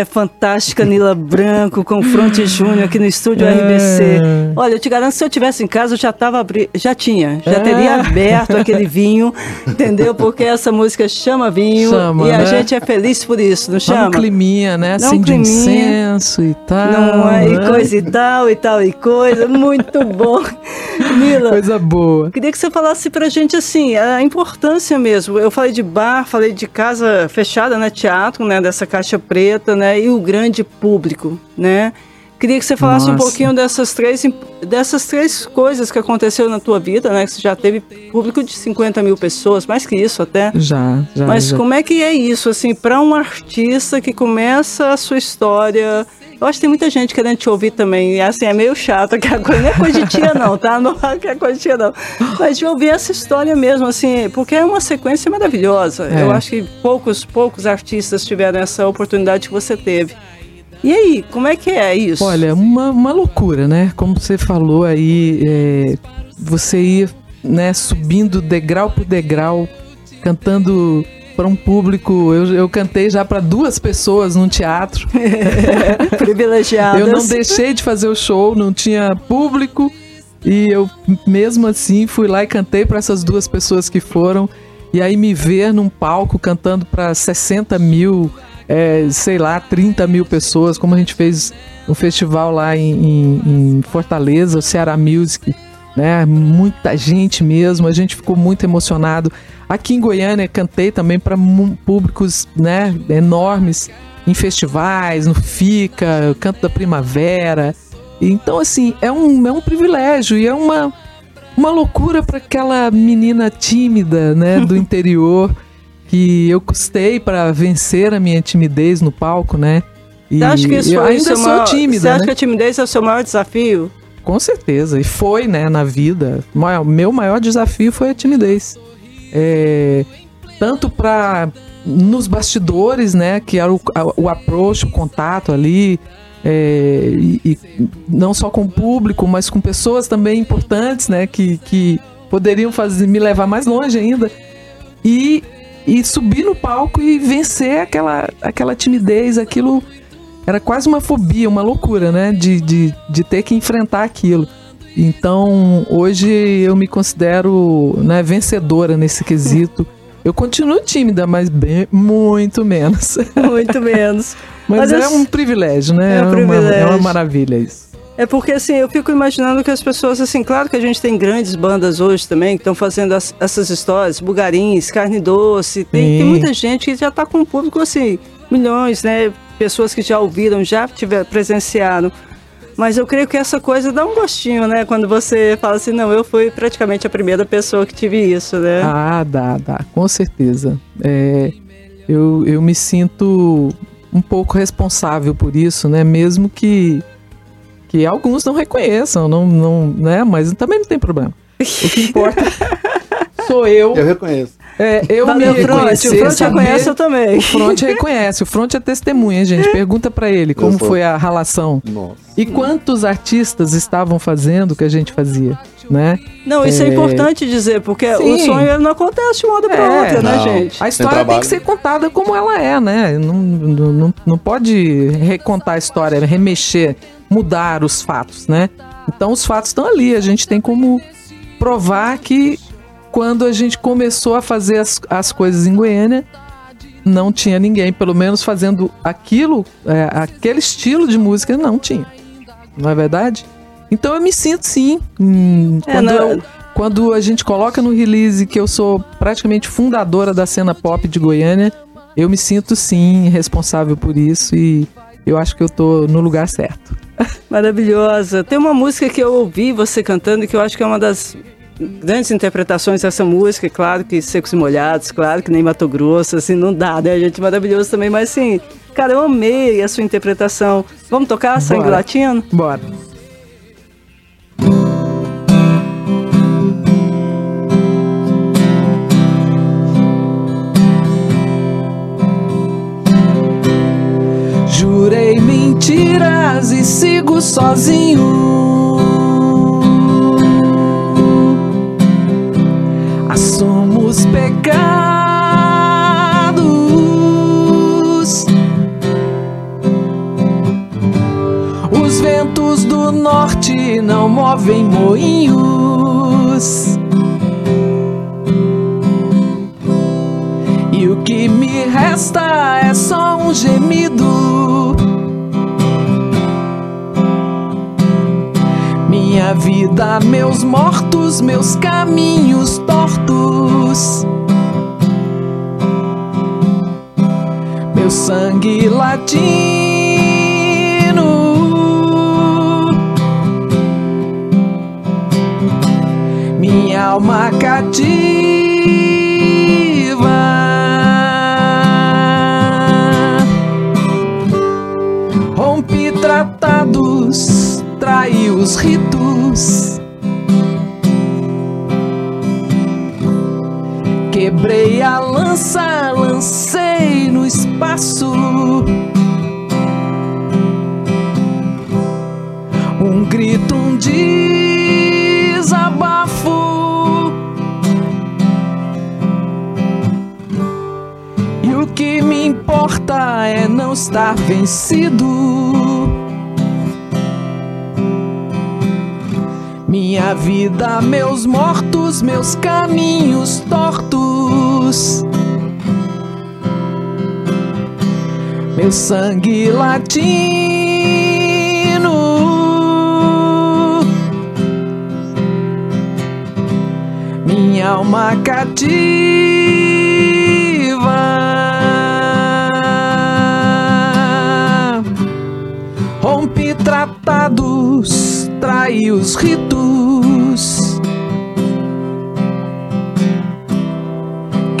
mulher fantástica Nila Branco com Fronte Júnior aqui no estúdio É. RBC. Olha, eu te garanto, se eu tivesse em casa, eu já tava abri... já tinha, já É. teria aberto aquele vinho, entendeu? Porque essa música chama vinho Chama, e a né? gente é feliz por isso, não Dá um chama? climinha, né? Um Assim, de climinha. incenso e tal. Não é? E né? coisa e tal, e tal, e coisa. Muito bom. Nila, Coisa boa. Queria que você falasse pra gente assim, a importância mesmo. Eu falei de bar, falei de casa fechada, né, teatro, né, dessa caixa preta, né, e o grande público, né? Queria que você falasse um Nossa. pouquinho dessas três, dessas três coisas que aconteceram na tua vida, né? Que você já teve público de 50 mil pessoas, mais que isso até. Já, já. Mas já. como é que é isso, assim, para um artista que começa a sua história? Eu acho que tem muita gente querendo te ouvir também. E assim, é meio chato, que a coisa não é coisa de tia, não, tá? Não é é coisa de tia, não. Mas de ouvir essa história mesmo, assim, porque é uma sequência maravilhosa. É. Eu acho que poucos, poucos artistas tiveram essa oportunidade que você teve. E aí, como é que é isso? Olha, uma, uma loucura, né? Como você falou aí, é, você ia né, subindo degrau por degrau, cantando para um público. Eu, eu cantei já para duas pessoas num teatro. privilegiadas. Eu não deixei de fazer o show, não tinha público. E eu, mesmo assim, fui lá e cantei para essas duas pessoas que foram. E aí me ver num palco cantando para 60 mil, é, sei lá, 30 mil pessoas, como a gente fez um festival lá em, em- em Fortaleza, o Ceará Music, né? Muita gente mesmo, a gente ficou muito emocionado. Aqui em Goiânia cantei também para públicos, né, enormes em festivais, no Fica, Canto da Primavera. Então, assim, é um, é um privilégio e é uma, uma loucura para aquela menina tímida, né, do interior, que eu custei para vencer a minha timidez no palco, né? E Você acha que isso eu o ainda sou maior, tímida, Você acha né? que a timidez é o seu maior desafio? Com certeza. E foi, né, na vida. O meu maior desafio foi a timidez. É, tanto para nos bastidores, né, que era o, o approach, o contato ali, é, e, e não só com o público, mas com pessoas também importantes, né, que, que poderiam fazer me levar mais longe ainda. E, e subir no palco e vencer aquela, aquela timidez, aquilo era quase uma fobia, uma loucura, né? De, de, de ter que enfrentar aquilo. Então, hoje eu me considero né, vencedora nesse quesito. Eu continuo tímida, mas bem, muito menos. Muito menos. Mas, Mas é eu- um privilégio, né? É um uma, é uma privilégio. maravilha isso. É porque assim, eu fico imaginando que as pessoas, assim, claro que a gente tem grandes bandas hoje também que estão fazendo as- essas histórias, Bugarins, Carne Doce, tem, tem muita gente que já está com um público assim, milhões, né? Pessoas que já ouviram, já tiver, presenciaram. Mas eu creio que essa coisa dá um gostinho, né? Quando você fala assim, não, eu fui praticamente a primeira pessoa que tive isso, né? Ah, dá, dá, com certeza. É, eu, eu me sinto um pouco responsável por isso, né? Mesmo que, que alguns não reconheçam, não, não, né? Mas também não tem problema. O que importa sou eu. Eu reconheço. É, eu Valeu, me Fronte. reconhecer, O Fronte saber- reconhece eu também. O Fronte reconhece. O Fronte é testemunha, gente. Pergunta pra ele como foi a relação. Nossa. E quantos artistas estavam fazendo o que a gente fazia, né? Não, isso é, É. importante dizer, porque o Sim. sonho ele não acontece de uma hora para É, outra, né, não. gente? A história tem trabalho. que ser contada como ela é, né? Não, não, não, não pode recontar a história, remexer, mudar os fatos, né? Então os fatos estão ali, a gente tem como provar que quando a gente começou a fazer as, as coisas em Goiânia, não tinha ninguém, pelo menos fazendo aquilo, é, aquele estilo de música, não tinha. Não é verdade? Então eu me sinto sim. hum, É, quando, não- eu- quando a gente coloca no release que eu sou praticamente fundadora da cena pop de Goiânia, eu me sinto sim responsável por isso e eu acho que eu tô no lugar certo. Maravilhosa. Tem uma música que eu ouvi você cantando que eu acho que é uma das grandes interpretações dessa música, claro que Secos e Molhados, claro que nem Mato Grosso, assim, não dá, né, gente? Maravilhoso também, mas assim, cara, eu amei a sua interpretação. Vamos tocar Sangue Bora. Latino? Bora. Jurei mentiras e sigo sozinho. Ah, Assumos pecados. Os ventos do norte não movem moinhos. E o que me resta é só um gemido. Minha vida, meus mortos, meus caminhos tortos. Meu sangue latino. Minha alma cativa. Rompi tratados, traí os ritos. Quebrei a lança, lancei no espaço. Um grito, um desabafo. E o que me importa é não estar vencido. Minha vida, meus mortos, meus caminhos tortos. Meu sangue latino. Minha alma cativa. Rompi tratados, traí os ritos.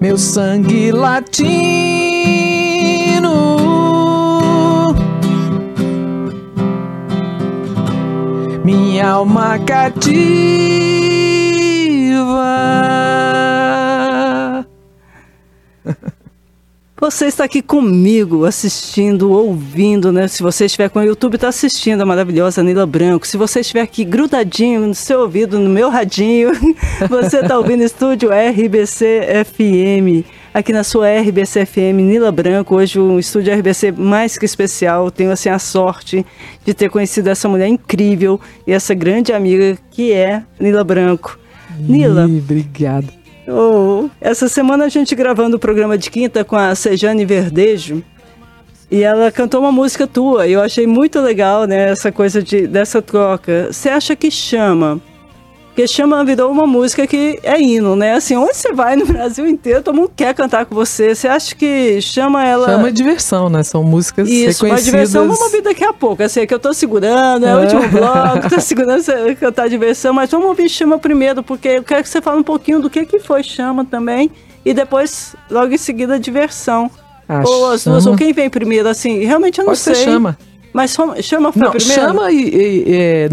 Meu sangue latino. Minha alma cativa. Você está aqui comigo, assistindo, ouvindo, né? Se você estiver com o YouTube, está assistindo a maravilhosa Nila Branco. Se você estiver aqui grudadinho no seu ouvido, no meu radinho, você está ouvindo Estúdio RBC FM. Aqui na sua RBC FM Nila Branco, hoje um estúdio RBC mais que especial. Tenho assim a sorte de ter conhecido essa mulher incrível e essa grande amiga que é Nila Branco. Nila, obrigado. Oh, essa semana a gente gravando o programa de quinta com a Sejane Verdejo e ela cantou uma música tua e eu achei muito legal, né, essa coisa de, dessa troca. Você acha que chama? Porque chama virou uma música que é hino, né? Assim, onde você vai no Brasil inteiro, todo mundo quer cantar com você. Você acha que chama ela. Chama diversão, né? São músicas Isso, reconhecidas. diversão vamos ouvir daqui a pouco. Assim, é que eu tô segurando, é o É. último bloco, tô segurando você cantar diversão, mas vamos ouvir Chama primeiro, porque eu quero que você fale um pouquinho do que, que foi Chama também, e depois, logo em seguida, diversão. Ah, ou as duas, ou quem vem primeiro, assim, realmente eu não Pode sei. ser chama. Mas chama, foi Não, primeiro? chama e, e- é,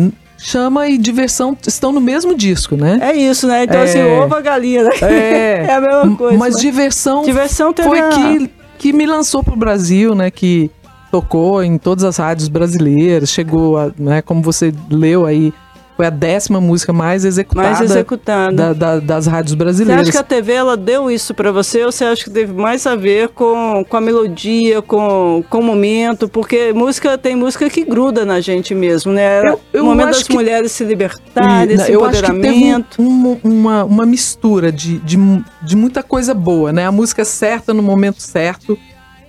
chama e diversão estão no mesmo disco, né? É isso, né? Então, É. assim, ovo a galinha, né? É, É a mesma coisa. Mas diversão, Diversão teve foi a- que, que me lançou pro Brasil, né? Que tocou em todas as rádios brasileiras, chegou, a, né? Como você leu aí, foi a décima música mais executada, mais executada. da- da- das rádios Você brasileiras. acha que a TV ela deu isso pra você ou você acha que teve mais a ver com, com a melodia, com, com o momento? Porque música tem música que gruda na gente mesmo, né? Eu- eu o momento das que- mulheres se libertarem, E, esse eu acho que teve empoderamento. um- uma, uma mistura de, de, de muita coisa boa, né? A música certa no momento certo,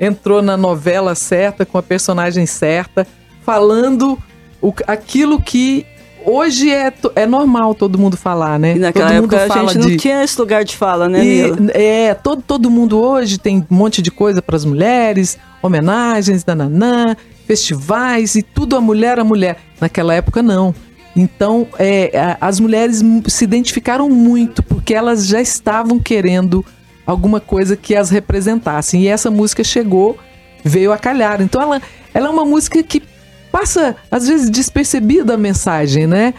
entrou na novela certa, com a personagem certa, falando o, aquilo que hoje é, é normal todo mundo falar, né? E naquela todo mundo época a gente não de- tinha esse lugar de fala, né, e, é, todo, todo mundo hoje tem um monte de coisa para as mulheres, homenagens, nananã, festivais e tudo a mulher a mulher. Naquela época, não. Então, é, as mulheres se identificaram muito porque elas já estavam querendo alguma coisa que as representasse. E essa música chegou, veio a calhar. Então, ela, ela é uma música que passa, às vezes, despercebida a mensagem, né?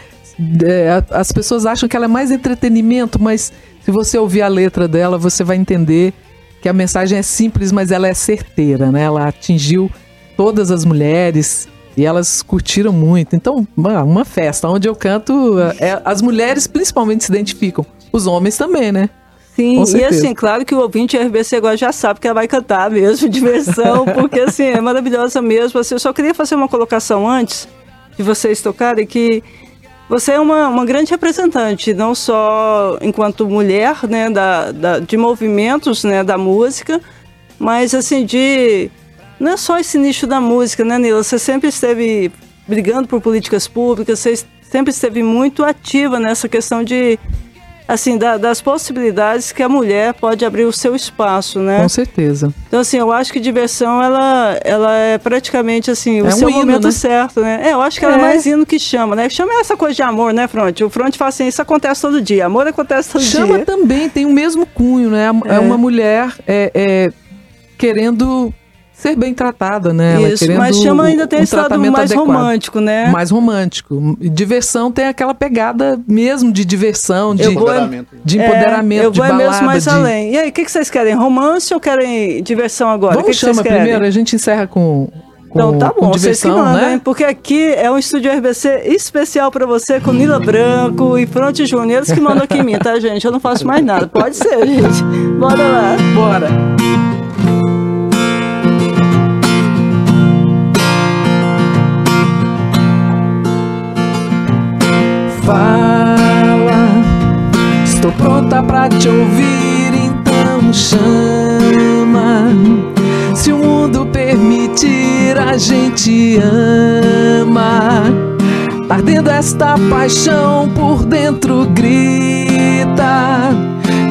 É, as pessoas acham que ela é mais entretenimento, mas se você ouvir a letra dela, você vai entender que a mensagem é simples, mas ela é certeira, né? Ela atingiu todas as mulheres e elas curtiram muito. Então, uma festa onde eu canto, é, as mulheres principalmente se identificam, os homens também, né? Sim, e assim, claro que o ouvinte RBC agora já sabe que ela vai cantar mesmo, diversão, porque assim, é maravilhosa mesmo. Assim, eu só queria fazer uma colocação antes de vocês tocarem que você é uma, uma grande representante, não só enquanto mulher, né, da, da, de movimentos, né, da música, mas assim, de... Não é só esse nicho da música, né, Nila? Você sempre esteve brigando por políticas públicas, você sempre esteve muito ativa nessa questão de assim, da, das possibilidades que a mulher pode abrir o seu espaço, né? Com certeza. Então, assim, eu acho que diversão, ela, ela é praticamente, assim, é o um seu hino, momento né? certo, né? É, eu acho que é. ela é mais hino que chama, né? Chama essa coisa de amor, né, Fronte? O Fronte fala assim, isso acontece todo dia, amor acontece todo chama dia. Chama também, tem o mesmo cunho, né? É, é uma mulher é, é, querendo ser bem tratada, né? Isso, mas chama ainda tem um esse lado mais adequado. romântico, né? Mais romântico. Diversão tem aquela pegada mesmo de diversão, de empoderamento, de, empoderamento, é, eu vou de balada. mesmo mais de... além. E aí, o que, que vocês querem? Romance ou querem diversão agora? Vamos que que chama primeiro, a gente encerra com com, então tá bom, diversão, vocês que mandam, né? Porque aqui é um estúdio RBC especial para você com Nila Branco e Fronte Júnior, eles que mandam aqui em mim, tá, gente? Eu não faço mais nada. Pode ser, gente. Bora lá. Bora. Pra te ouvir, então chama. Se o mundo permitir, a gente ama. Ardendo esta paixão por dentro, grita.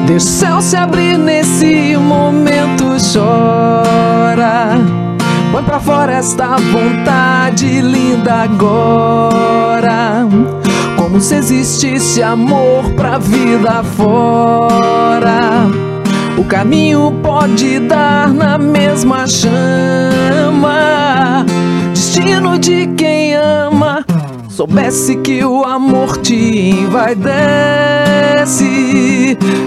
Deixa o céu se abrir nesse momento, chora. Põe pra fora esta vontade linda agora. Como se existisse amor pra vida fora. O caminho pode dar na mesma chama. Destino de quem ama. Soubesse que o amor te invadece,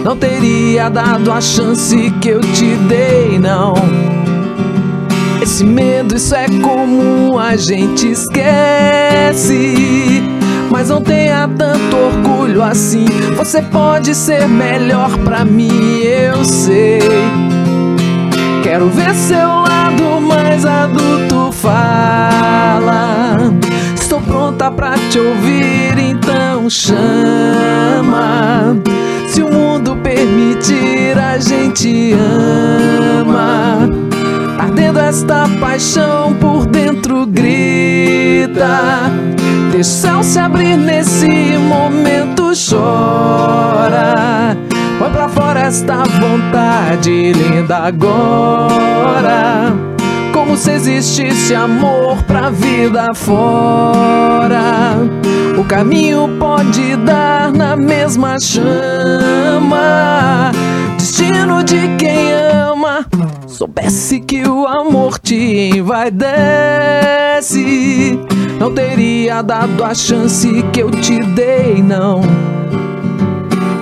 não teria dado a chance que eu te dei, não. Esse medo, isso é comum, a gente esquece. Mas não tenha tanto orgulho assim. Você pode ser melhor pra mim, eu sei. Quero ver seu lado mais adulto fala. Estou pronta pra te ouvir, então chama. Se o mundo permitir, a gente ama. Ardendo esta paixão por dentro, grita. Deixa o se abrir nesse momento, chora. Põe pra fora esta vontade linda agora. Como se existisse amor pra vida fora. O caminho pode dar na mesma chama. Destino de quem ama. Soubesse que o amor te invadece não teria dado a chance que eu te dei, não.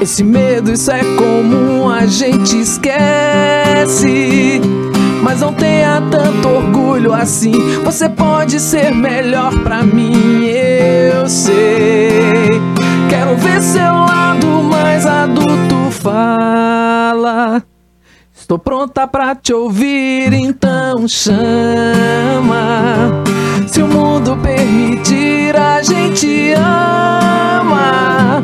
Esse medo, isso é comum, a gente esquece. Mas não tenha tanto orgulho assim. Você pode ser melhor pra mim, eu sei. Quero ver seu lado mais adulto fala. Estou pronta pra te ouvir, então chama. Se o mundo permitir, a gente ama.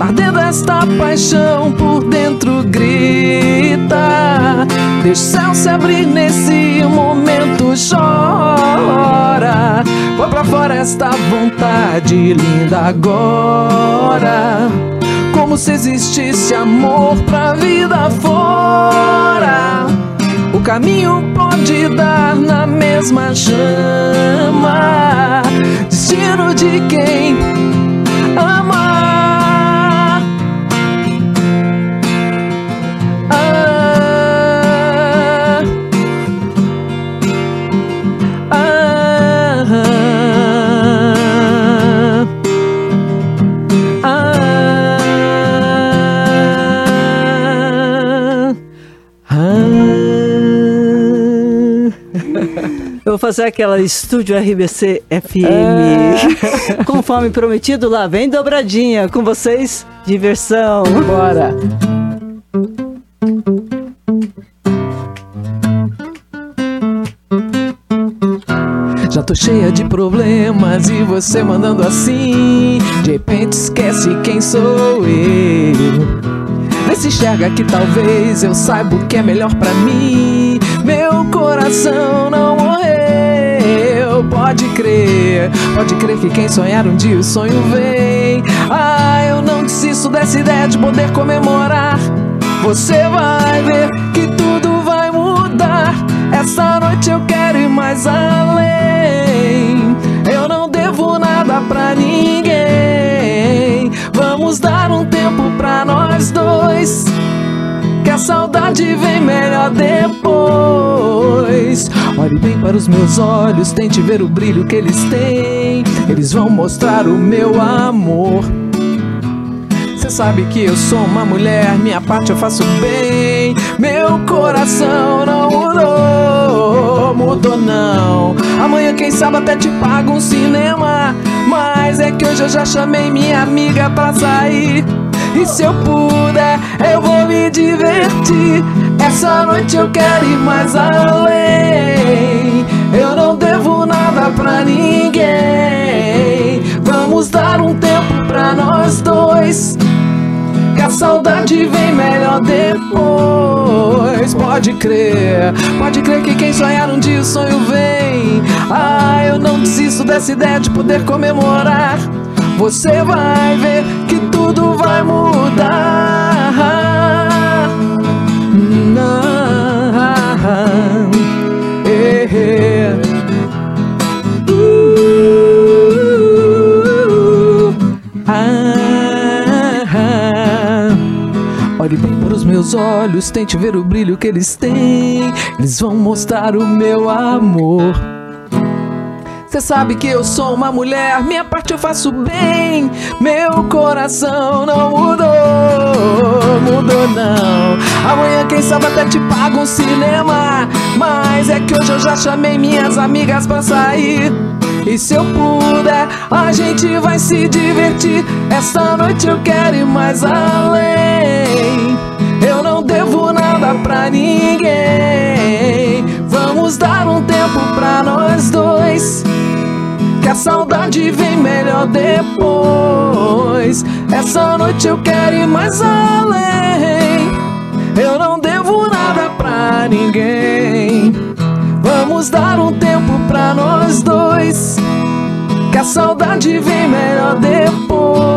Ardendo esta paixão por dentro, grita. Deixa o céu se abrir nesse momento, chora. Põe pra fora esta vontade linda agora. Como se existisse amor pra vida fora. O caminho pode dar na mesma chama. Destino de quem fazer aquela estúdio RBC FM. É. Conforme prometido, lá vem dobradinha com vocês, diversão. Bora! Já tô cheia de problemas e você mandando assim. De repente esquece quem sou eu. Vê se enxerga que talvez eu saiba o que é melhor pra mim. Meu coração não. Pode crer, pode crer que quem sonhar um dia o sonho vem. Ah, eu não desisto dessa ideia de poder comemorar. Você vai ver que tudo vai mudar. Essa noite eu quero ir mais além. Eu não devo nada pra ninguém. Vamos dar um tempo pra nós dois. Que a saudade vem melhor depois. Olhe bem para os meus olhos, tente ver o brilho que eles têm. Eles vão mostrar o meu amor. Cê sabe que eu sou uma mulher, minha parte eu faço bem. Meu coração não mudou, mudou não. Amanhã, quem sabe, até te pago um cinema. Mas é que hoje eu já chamei minha amiga pra sair. E se eu puder, eu vou me divertir. Essa noite eu quero ir mais além. Eu não devo nada pra ninguém. Vamos dar um tempo pra nós dois. Que a saudade vem melhor depois. Pode crer, pode crer que quem sonhar um dia o sonho vem. Ah, eu não desisto dessa ideia de poder comemorar. Você vai ver que tudo vai mudar. Meus olhos, tente ver o brilho que eles têm. Eles vão mostrar o meu amor. Cê sabe que eu sou uma mulher, minha parte eu faço bem. Meu coração não mudou, mudou não. Amanhã, quem sabe, até te pago um cinema. Mas é que hoje eu já chamei minhas amigas pra sair. E se eu puder, a gente vai se divertir. Essa noite eu quero ir mais além. Pra ninguém. Vamos dar um tempo pra nós dois. Que a saudade vem melhor depois. Essa noite eu quero ir mais além. Eu não devo nada pra ninguém. Vamos dar um tempo pra nós dois. Que a saudade vem melhor depois.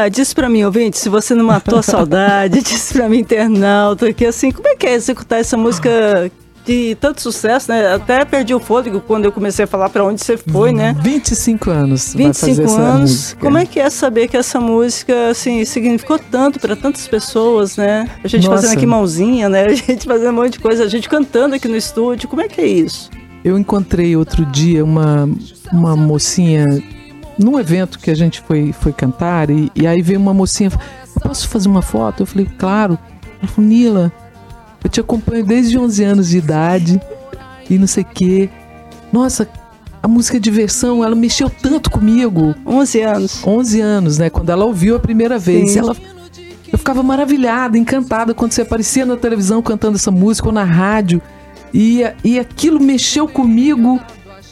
Ah, diz pra mim, ouvinte, se você não matou a saudade, diz pra mim, internauta, que assim, como é que é executar essa música de tanto sucesso, né? Até perdi o fôlego quando eu comecei a falar pra onde você foi, né? 25 anos. vai fazer 25 essa anos. música. Como é que é saber que essa música, assim, significou tanto pra tantas pessoas, né? A gente Nossa. fazendo aqui mãozinha, né? A gente fazendo um monte de coisa, a gente cantando aqui no estúdio. Como é que é isso? Eu encontrei outro dia uma, uma mocinha num evento que a gente foi, foi cantar e, e aí veio uma mocinha, eu posso fazer uma foto? Eu falei, claro. Ela falou, Nila, eu te acompanho desde 11 anos de idade e não sei o quê. Nossa, a música Diversão, ela mexeu tanto comigo. 11 anos. 11 anos, né? Quando ela ouviu a primeira vez. Ela, eu ficava maravilhada, encantada quando você aparecia na televisão cantando essa música ou na rádio. E, e aquilo mexeu comigo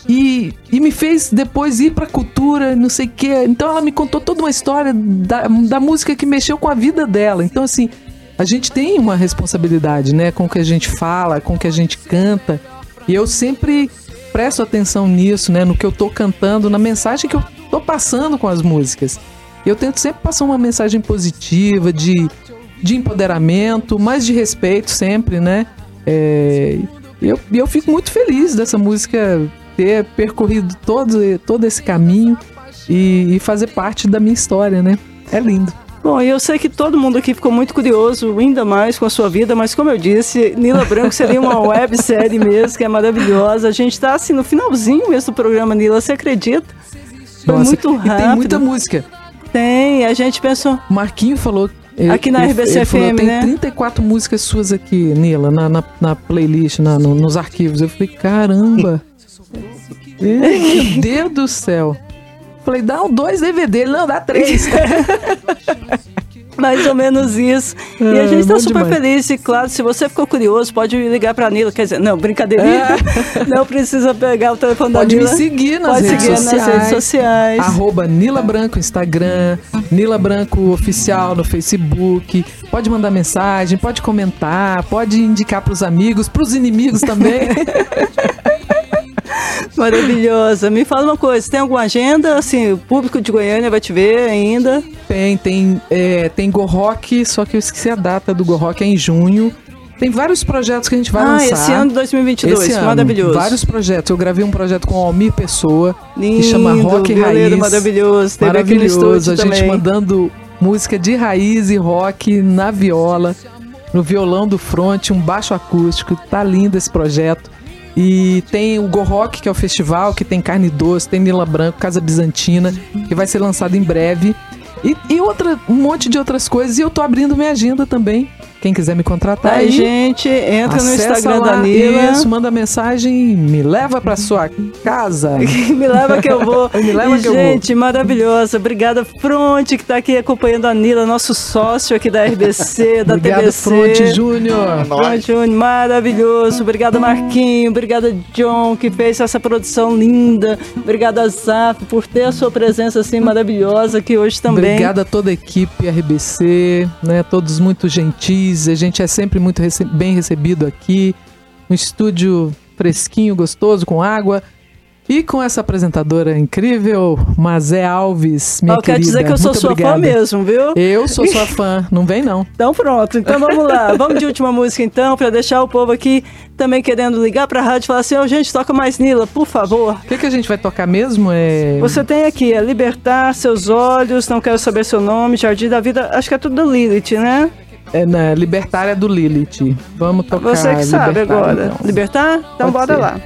e, e me fez depois ir pra cultura, não sei o quê. Então ela me contou toda uma história da, da música que mexeu com a vida dela. Então, assim, a gente tem uma responsabilidade, né? Com o que a gente fala, com o que a gente canta. E eu sempre presto atenção nisso, né? No que eu tô cantando, na mensagem que eu tô passando com as músicas. Eu tento sempre passar uma mensagem positiva, de, de empoderamento, mas de respeito sempre, né? É, eu, eu fico muito feliz dessa música ter percorrido todo, todo esse caminho e, e fazer parte da minha história, né? É lindo. Bom, eu sei que todo mundo aqui ficou muito curioso, ainda mais com a sua vida, mas como eu disse, Nila Branco seria uma websérie mesmo, que é maravilhosa. A gente está assim no finalzinho mesmo do programa, Nila, você acredita? Foi Nossa, muito rápido. Tem muita música. Tem, a gente pensou. Marquinho falou. ele- Aqui na RBC ele falou, FM, tem né? 34 músicas suas aqui, Nila, na, na, na playlist, na- no- nos arquivos. Eu falei, caramba! Meu Deus do céu! Falei, dá um dois DVD. Não, dá três. Mais ou menos isso. e a Ah, gente está super demais. feliz. E claro, se você ficou curioso, pode ligar para a Nila. Quer dizer, não, brincadeirinha. Não precisa pegar o telefone da É. Pode me Nila. seguir nas Pode redes seguir sociais. nas redes sociais. Arroba Nila Branco Instagram, Nila Branco Oficial no Facebook. Pode mandar mensagem, pode comentar, pode indicar pros amigos, pros inimigos também. Maravilhosa. Me fala uma coisa, tem alguma agenda? Assim, o público de Goiânia vai te ver ainda? tem, tem, é, tem Go Rock, só que eu esqueci a data do Go Rock, é em junho. Tem vários projetos que a gente vai ah, lançar. esse ano de 2022. Esse ano, maravilhoso. Vários projetos. Eu gravei um projeto com o Almir Pessoa, Lindo, que chama Rock Raiz. maravilhoso. Teve Maravilhoso. A gente também. mandando música de raiz e rock na viola, no violão do front, um baixo acústico. Tá lindo esse projeto. E tem o Go Rock, que é o festival, que tem carne doce, tem Nila Branco, Casa Bizantina, que vai ser lançado em breve. E, e outra, um monte de outras coisas. E eu tô abrindo minha agenda também. Quem quiser me contratar Aí, aí, gente, entra no Instagram lá, da Nila. Isso, manda mensagem, me leva pra sua casa. Me leva que eu vou. Me leva E, que eu vou. gente, maravilhosa. Obrigada, Fronte, que está aqui acompanhando a Nila, nosso sócio aqui da RBC, da Obrigado, TBC. Fronte Júnior. Fronte Júnior, maravilhoso. Obrigada, Marquinho. Obrigada, John, que fez essa produção linda. Obrigada, Zaf, por ter a sua presença assim maravilhosa aqui hoje também. Obrigada a toda a equipe RBC, né? Todos muito gentis. A gente é sempre muito rece- bem recebido aqui. Um estúdio fresquinho, gostoso, com água. E com essa apresentadora incrível, Mazé Alves, minha quero querida. dizer que eu sou sua obrigada. fã mesmo, viu? Eu sou sua fã, não vem não. Então pronto, então vamos lá. Vamos de última música então, para deixar o povo aqui também querendo ligar para a rádio e falar assim, ô gente, toca mais Nila, por favor. O que, que a gente vai tocar mesmo? É... Você tem aqui, é Libertar Seus Olhos, Não Quero Saber Seu Nome, Jardim da Vida, acho que é tudo da Lilith, né? É na Libertária do Lilith. Vamos tocar Você que sabe agora. então. Libertar? Então Pode bora ser. lá.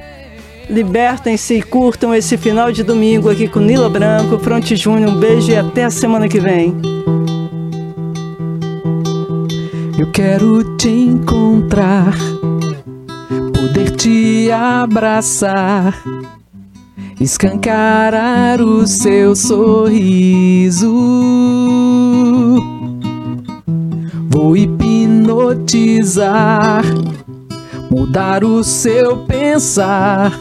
Libertem-se e curtam esse final de domingo aqui com Nila Branco, Fronte Júnior. Um beijo e até a semana que vem. Eu quero te encontrar, poder te abraçar, escancarar o seu sorriso. Vou hipnotizar, mudar o seu pensar.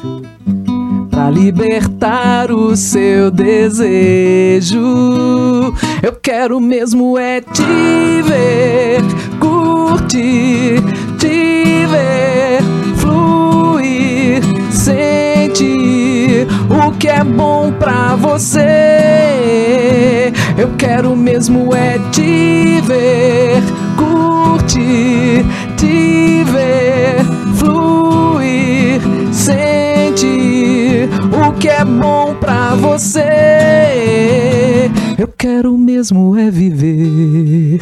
Pra libertar o seu desejo, eu quero mesmo é te ver, curtir, te ver, fluir, sentir o que é bom pra você. Eu quero mesmo é te ver, curtir, te ver, fluir, sentir o que é bom pra você. Eu quero mesmo é viver.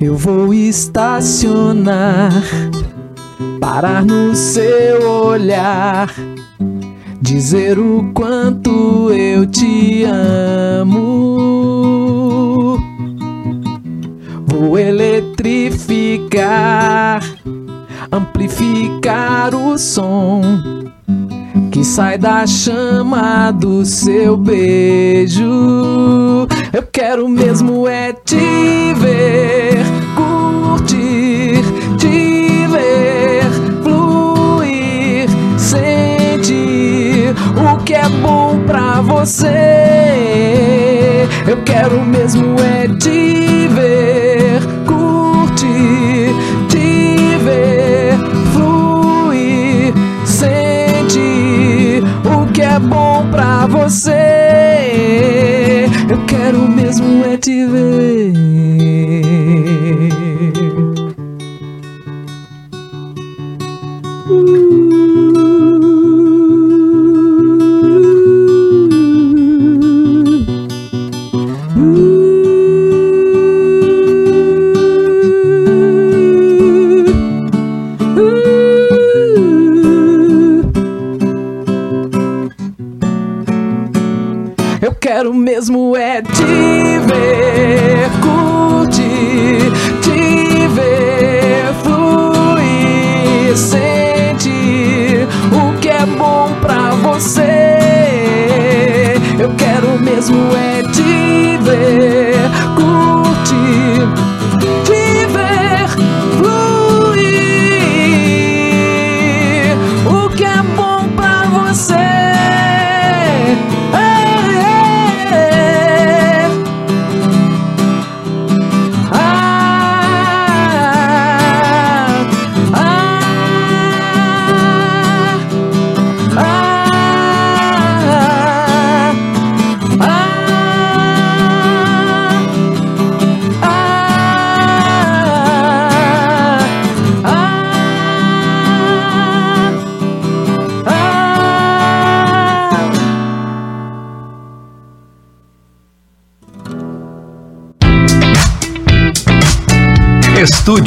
Eu vou estacionar, parar no seu olhar, dizer o quanto eu te amo. Vou eletrificar, amplificar o som que sai da chama do seu beijo. Eu quero mesmo é te ver, você. Eu quero mesmo é te ver, curtir, te ver, fluir, sentir o que é bom pra você. Eu quero mesmo é te ver.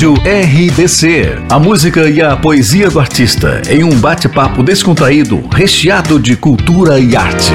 RDC. A música e a poesia do artista em um bate-papo descontraído, recheado de cultura e arte.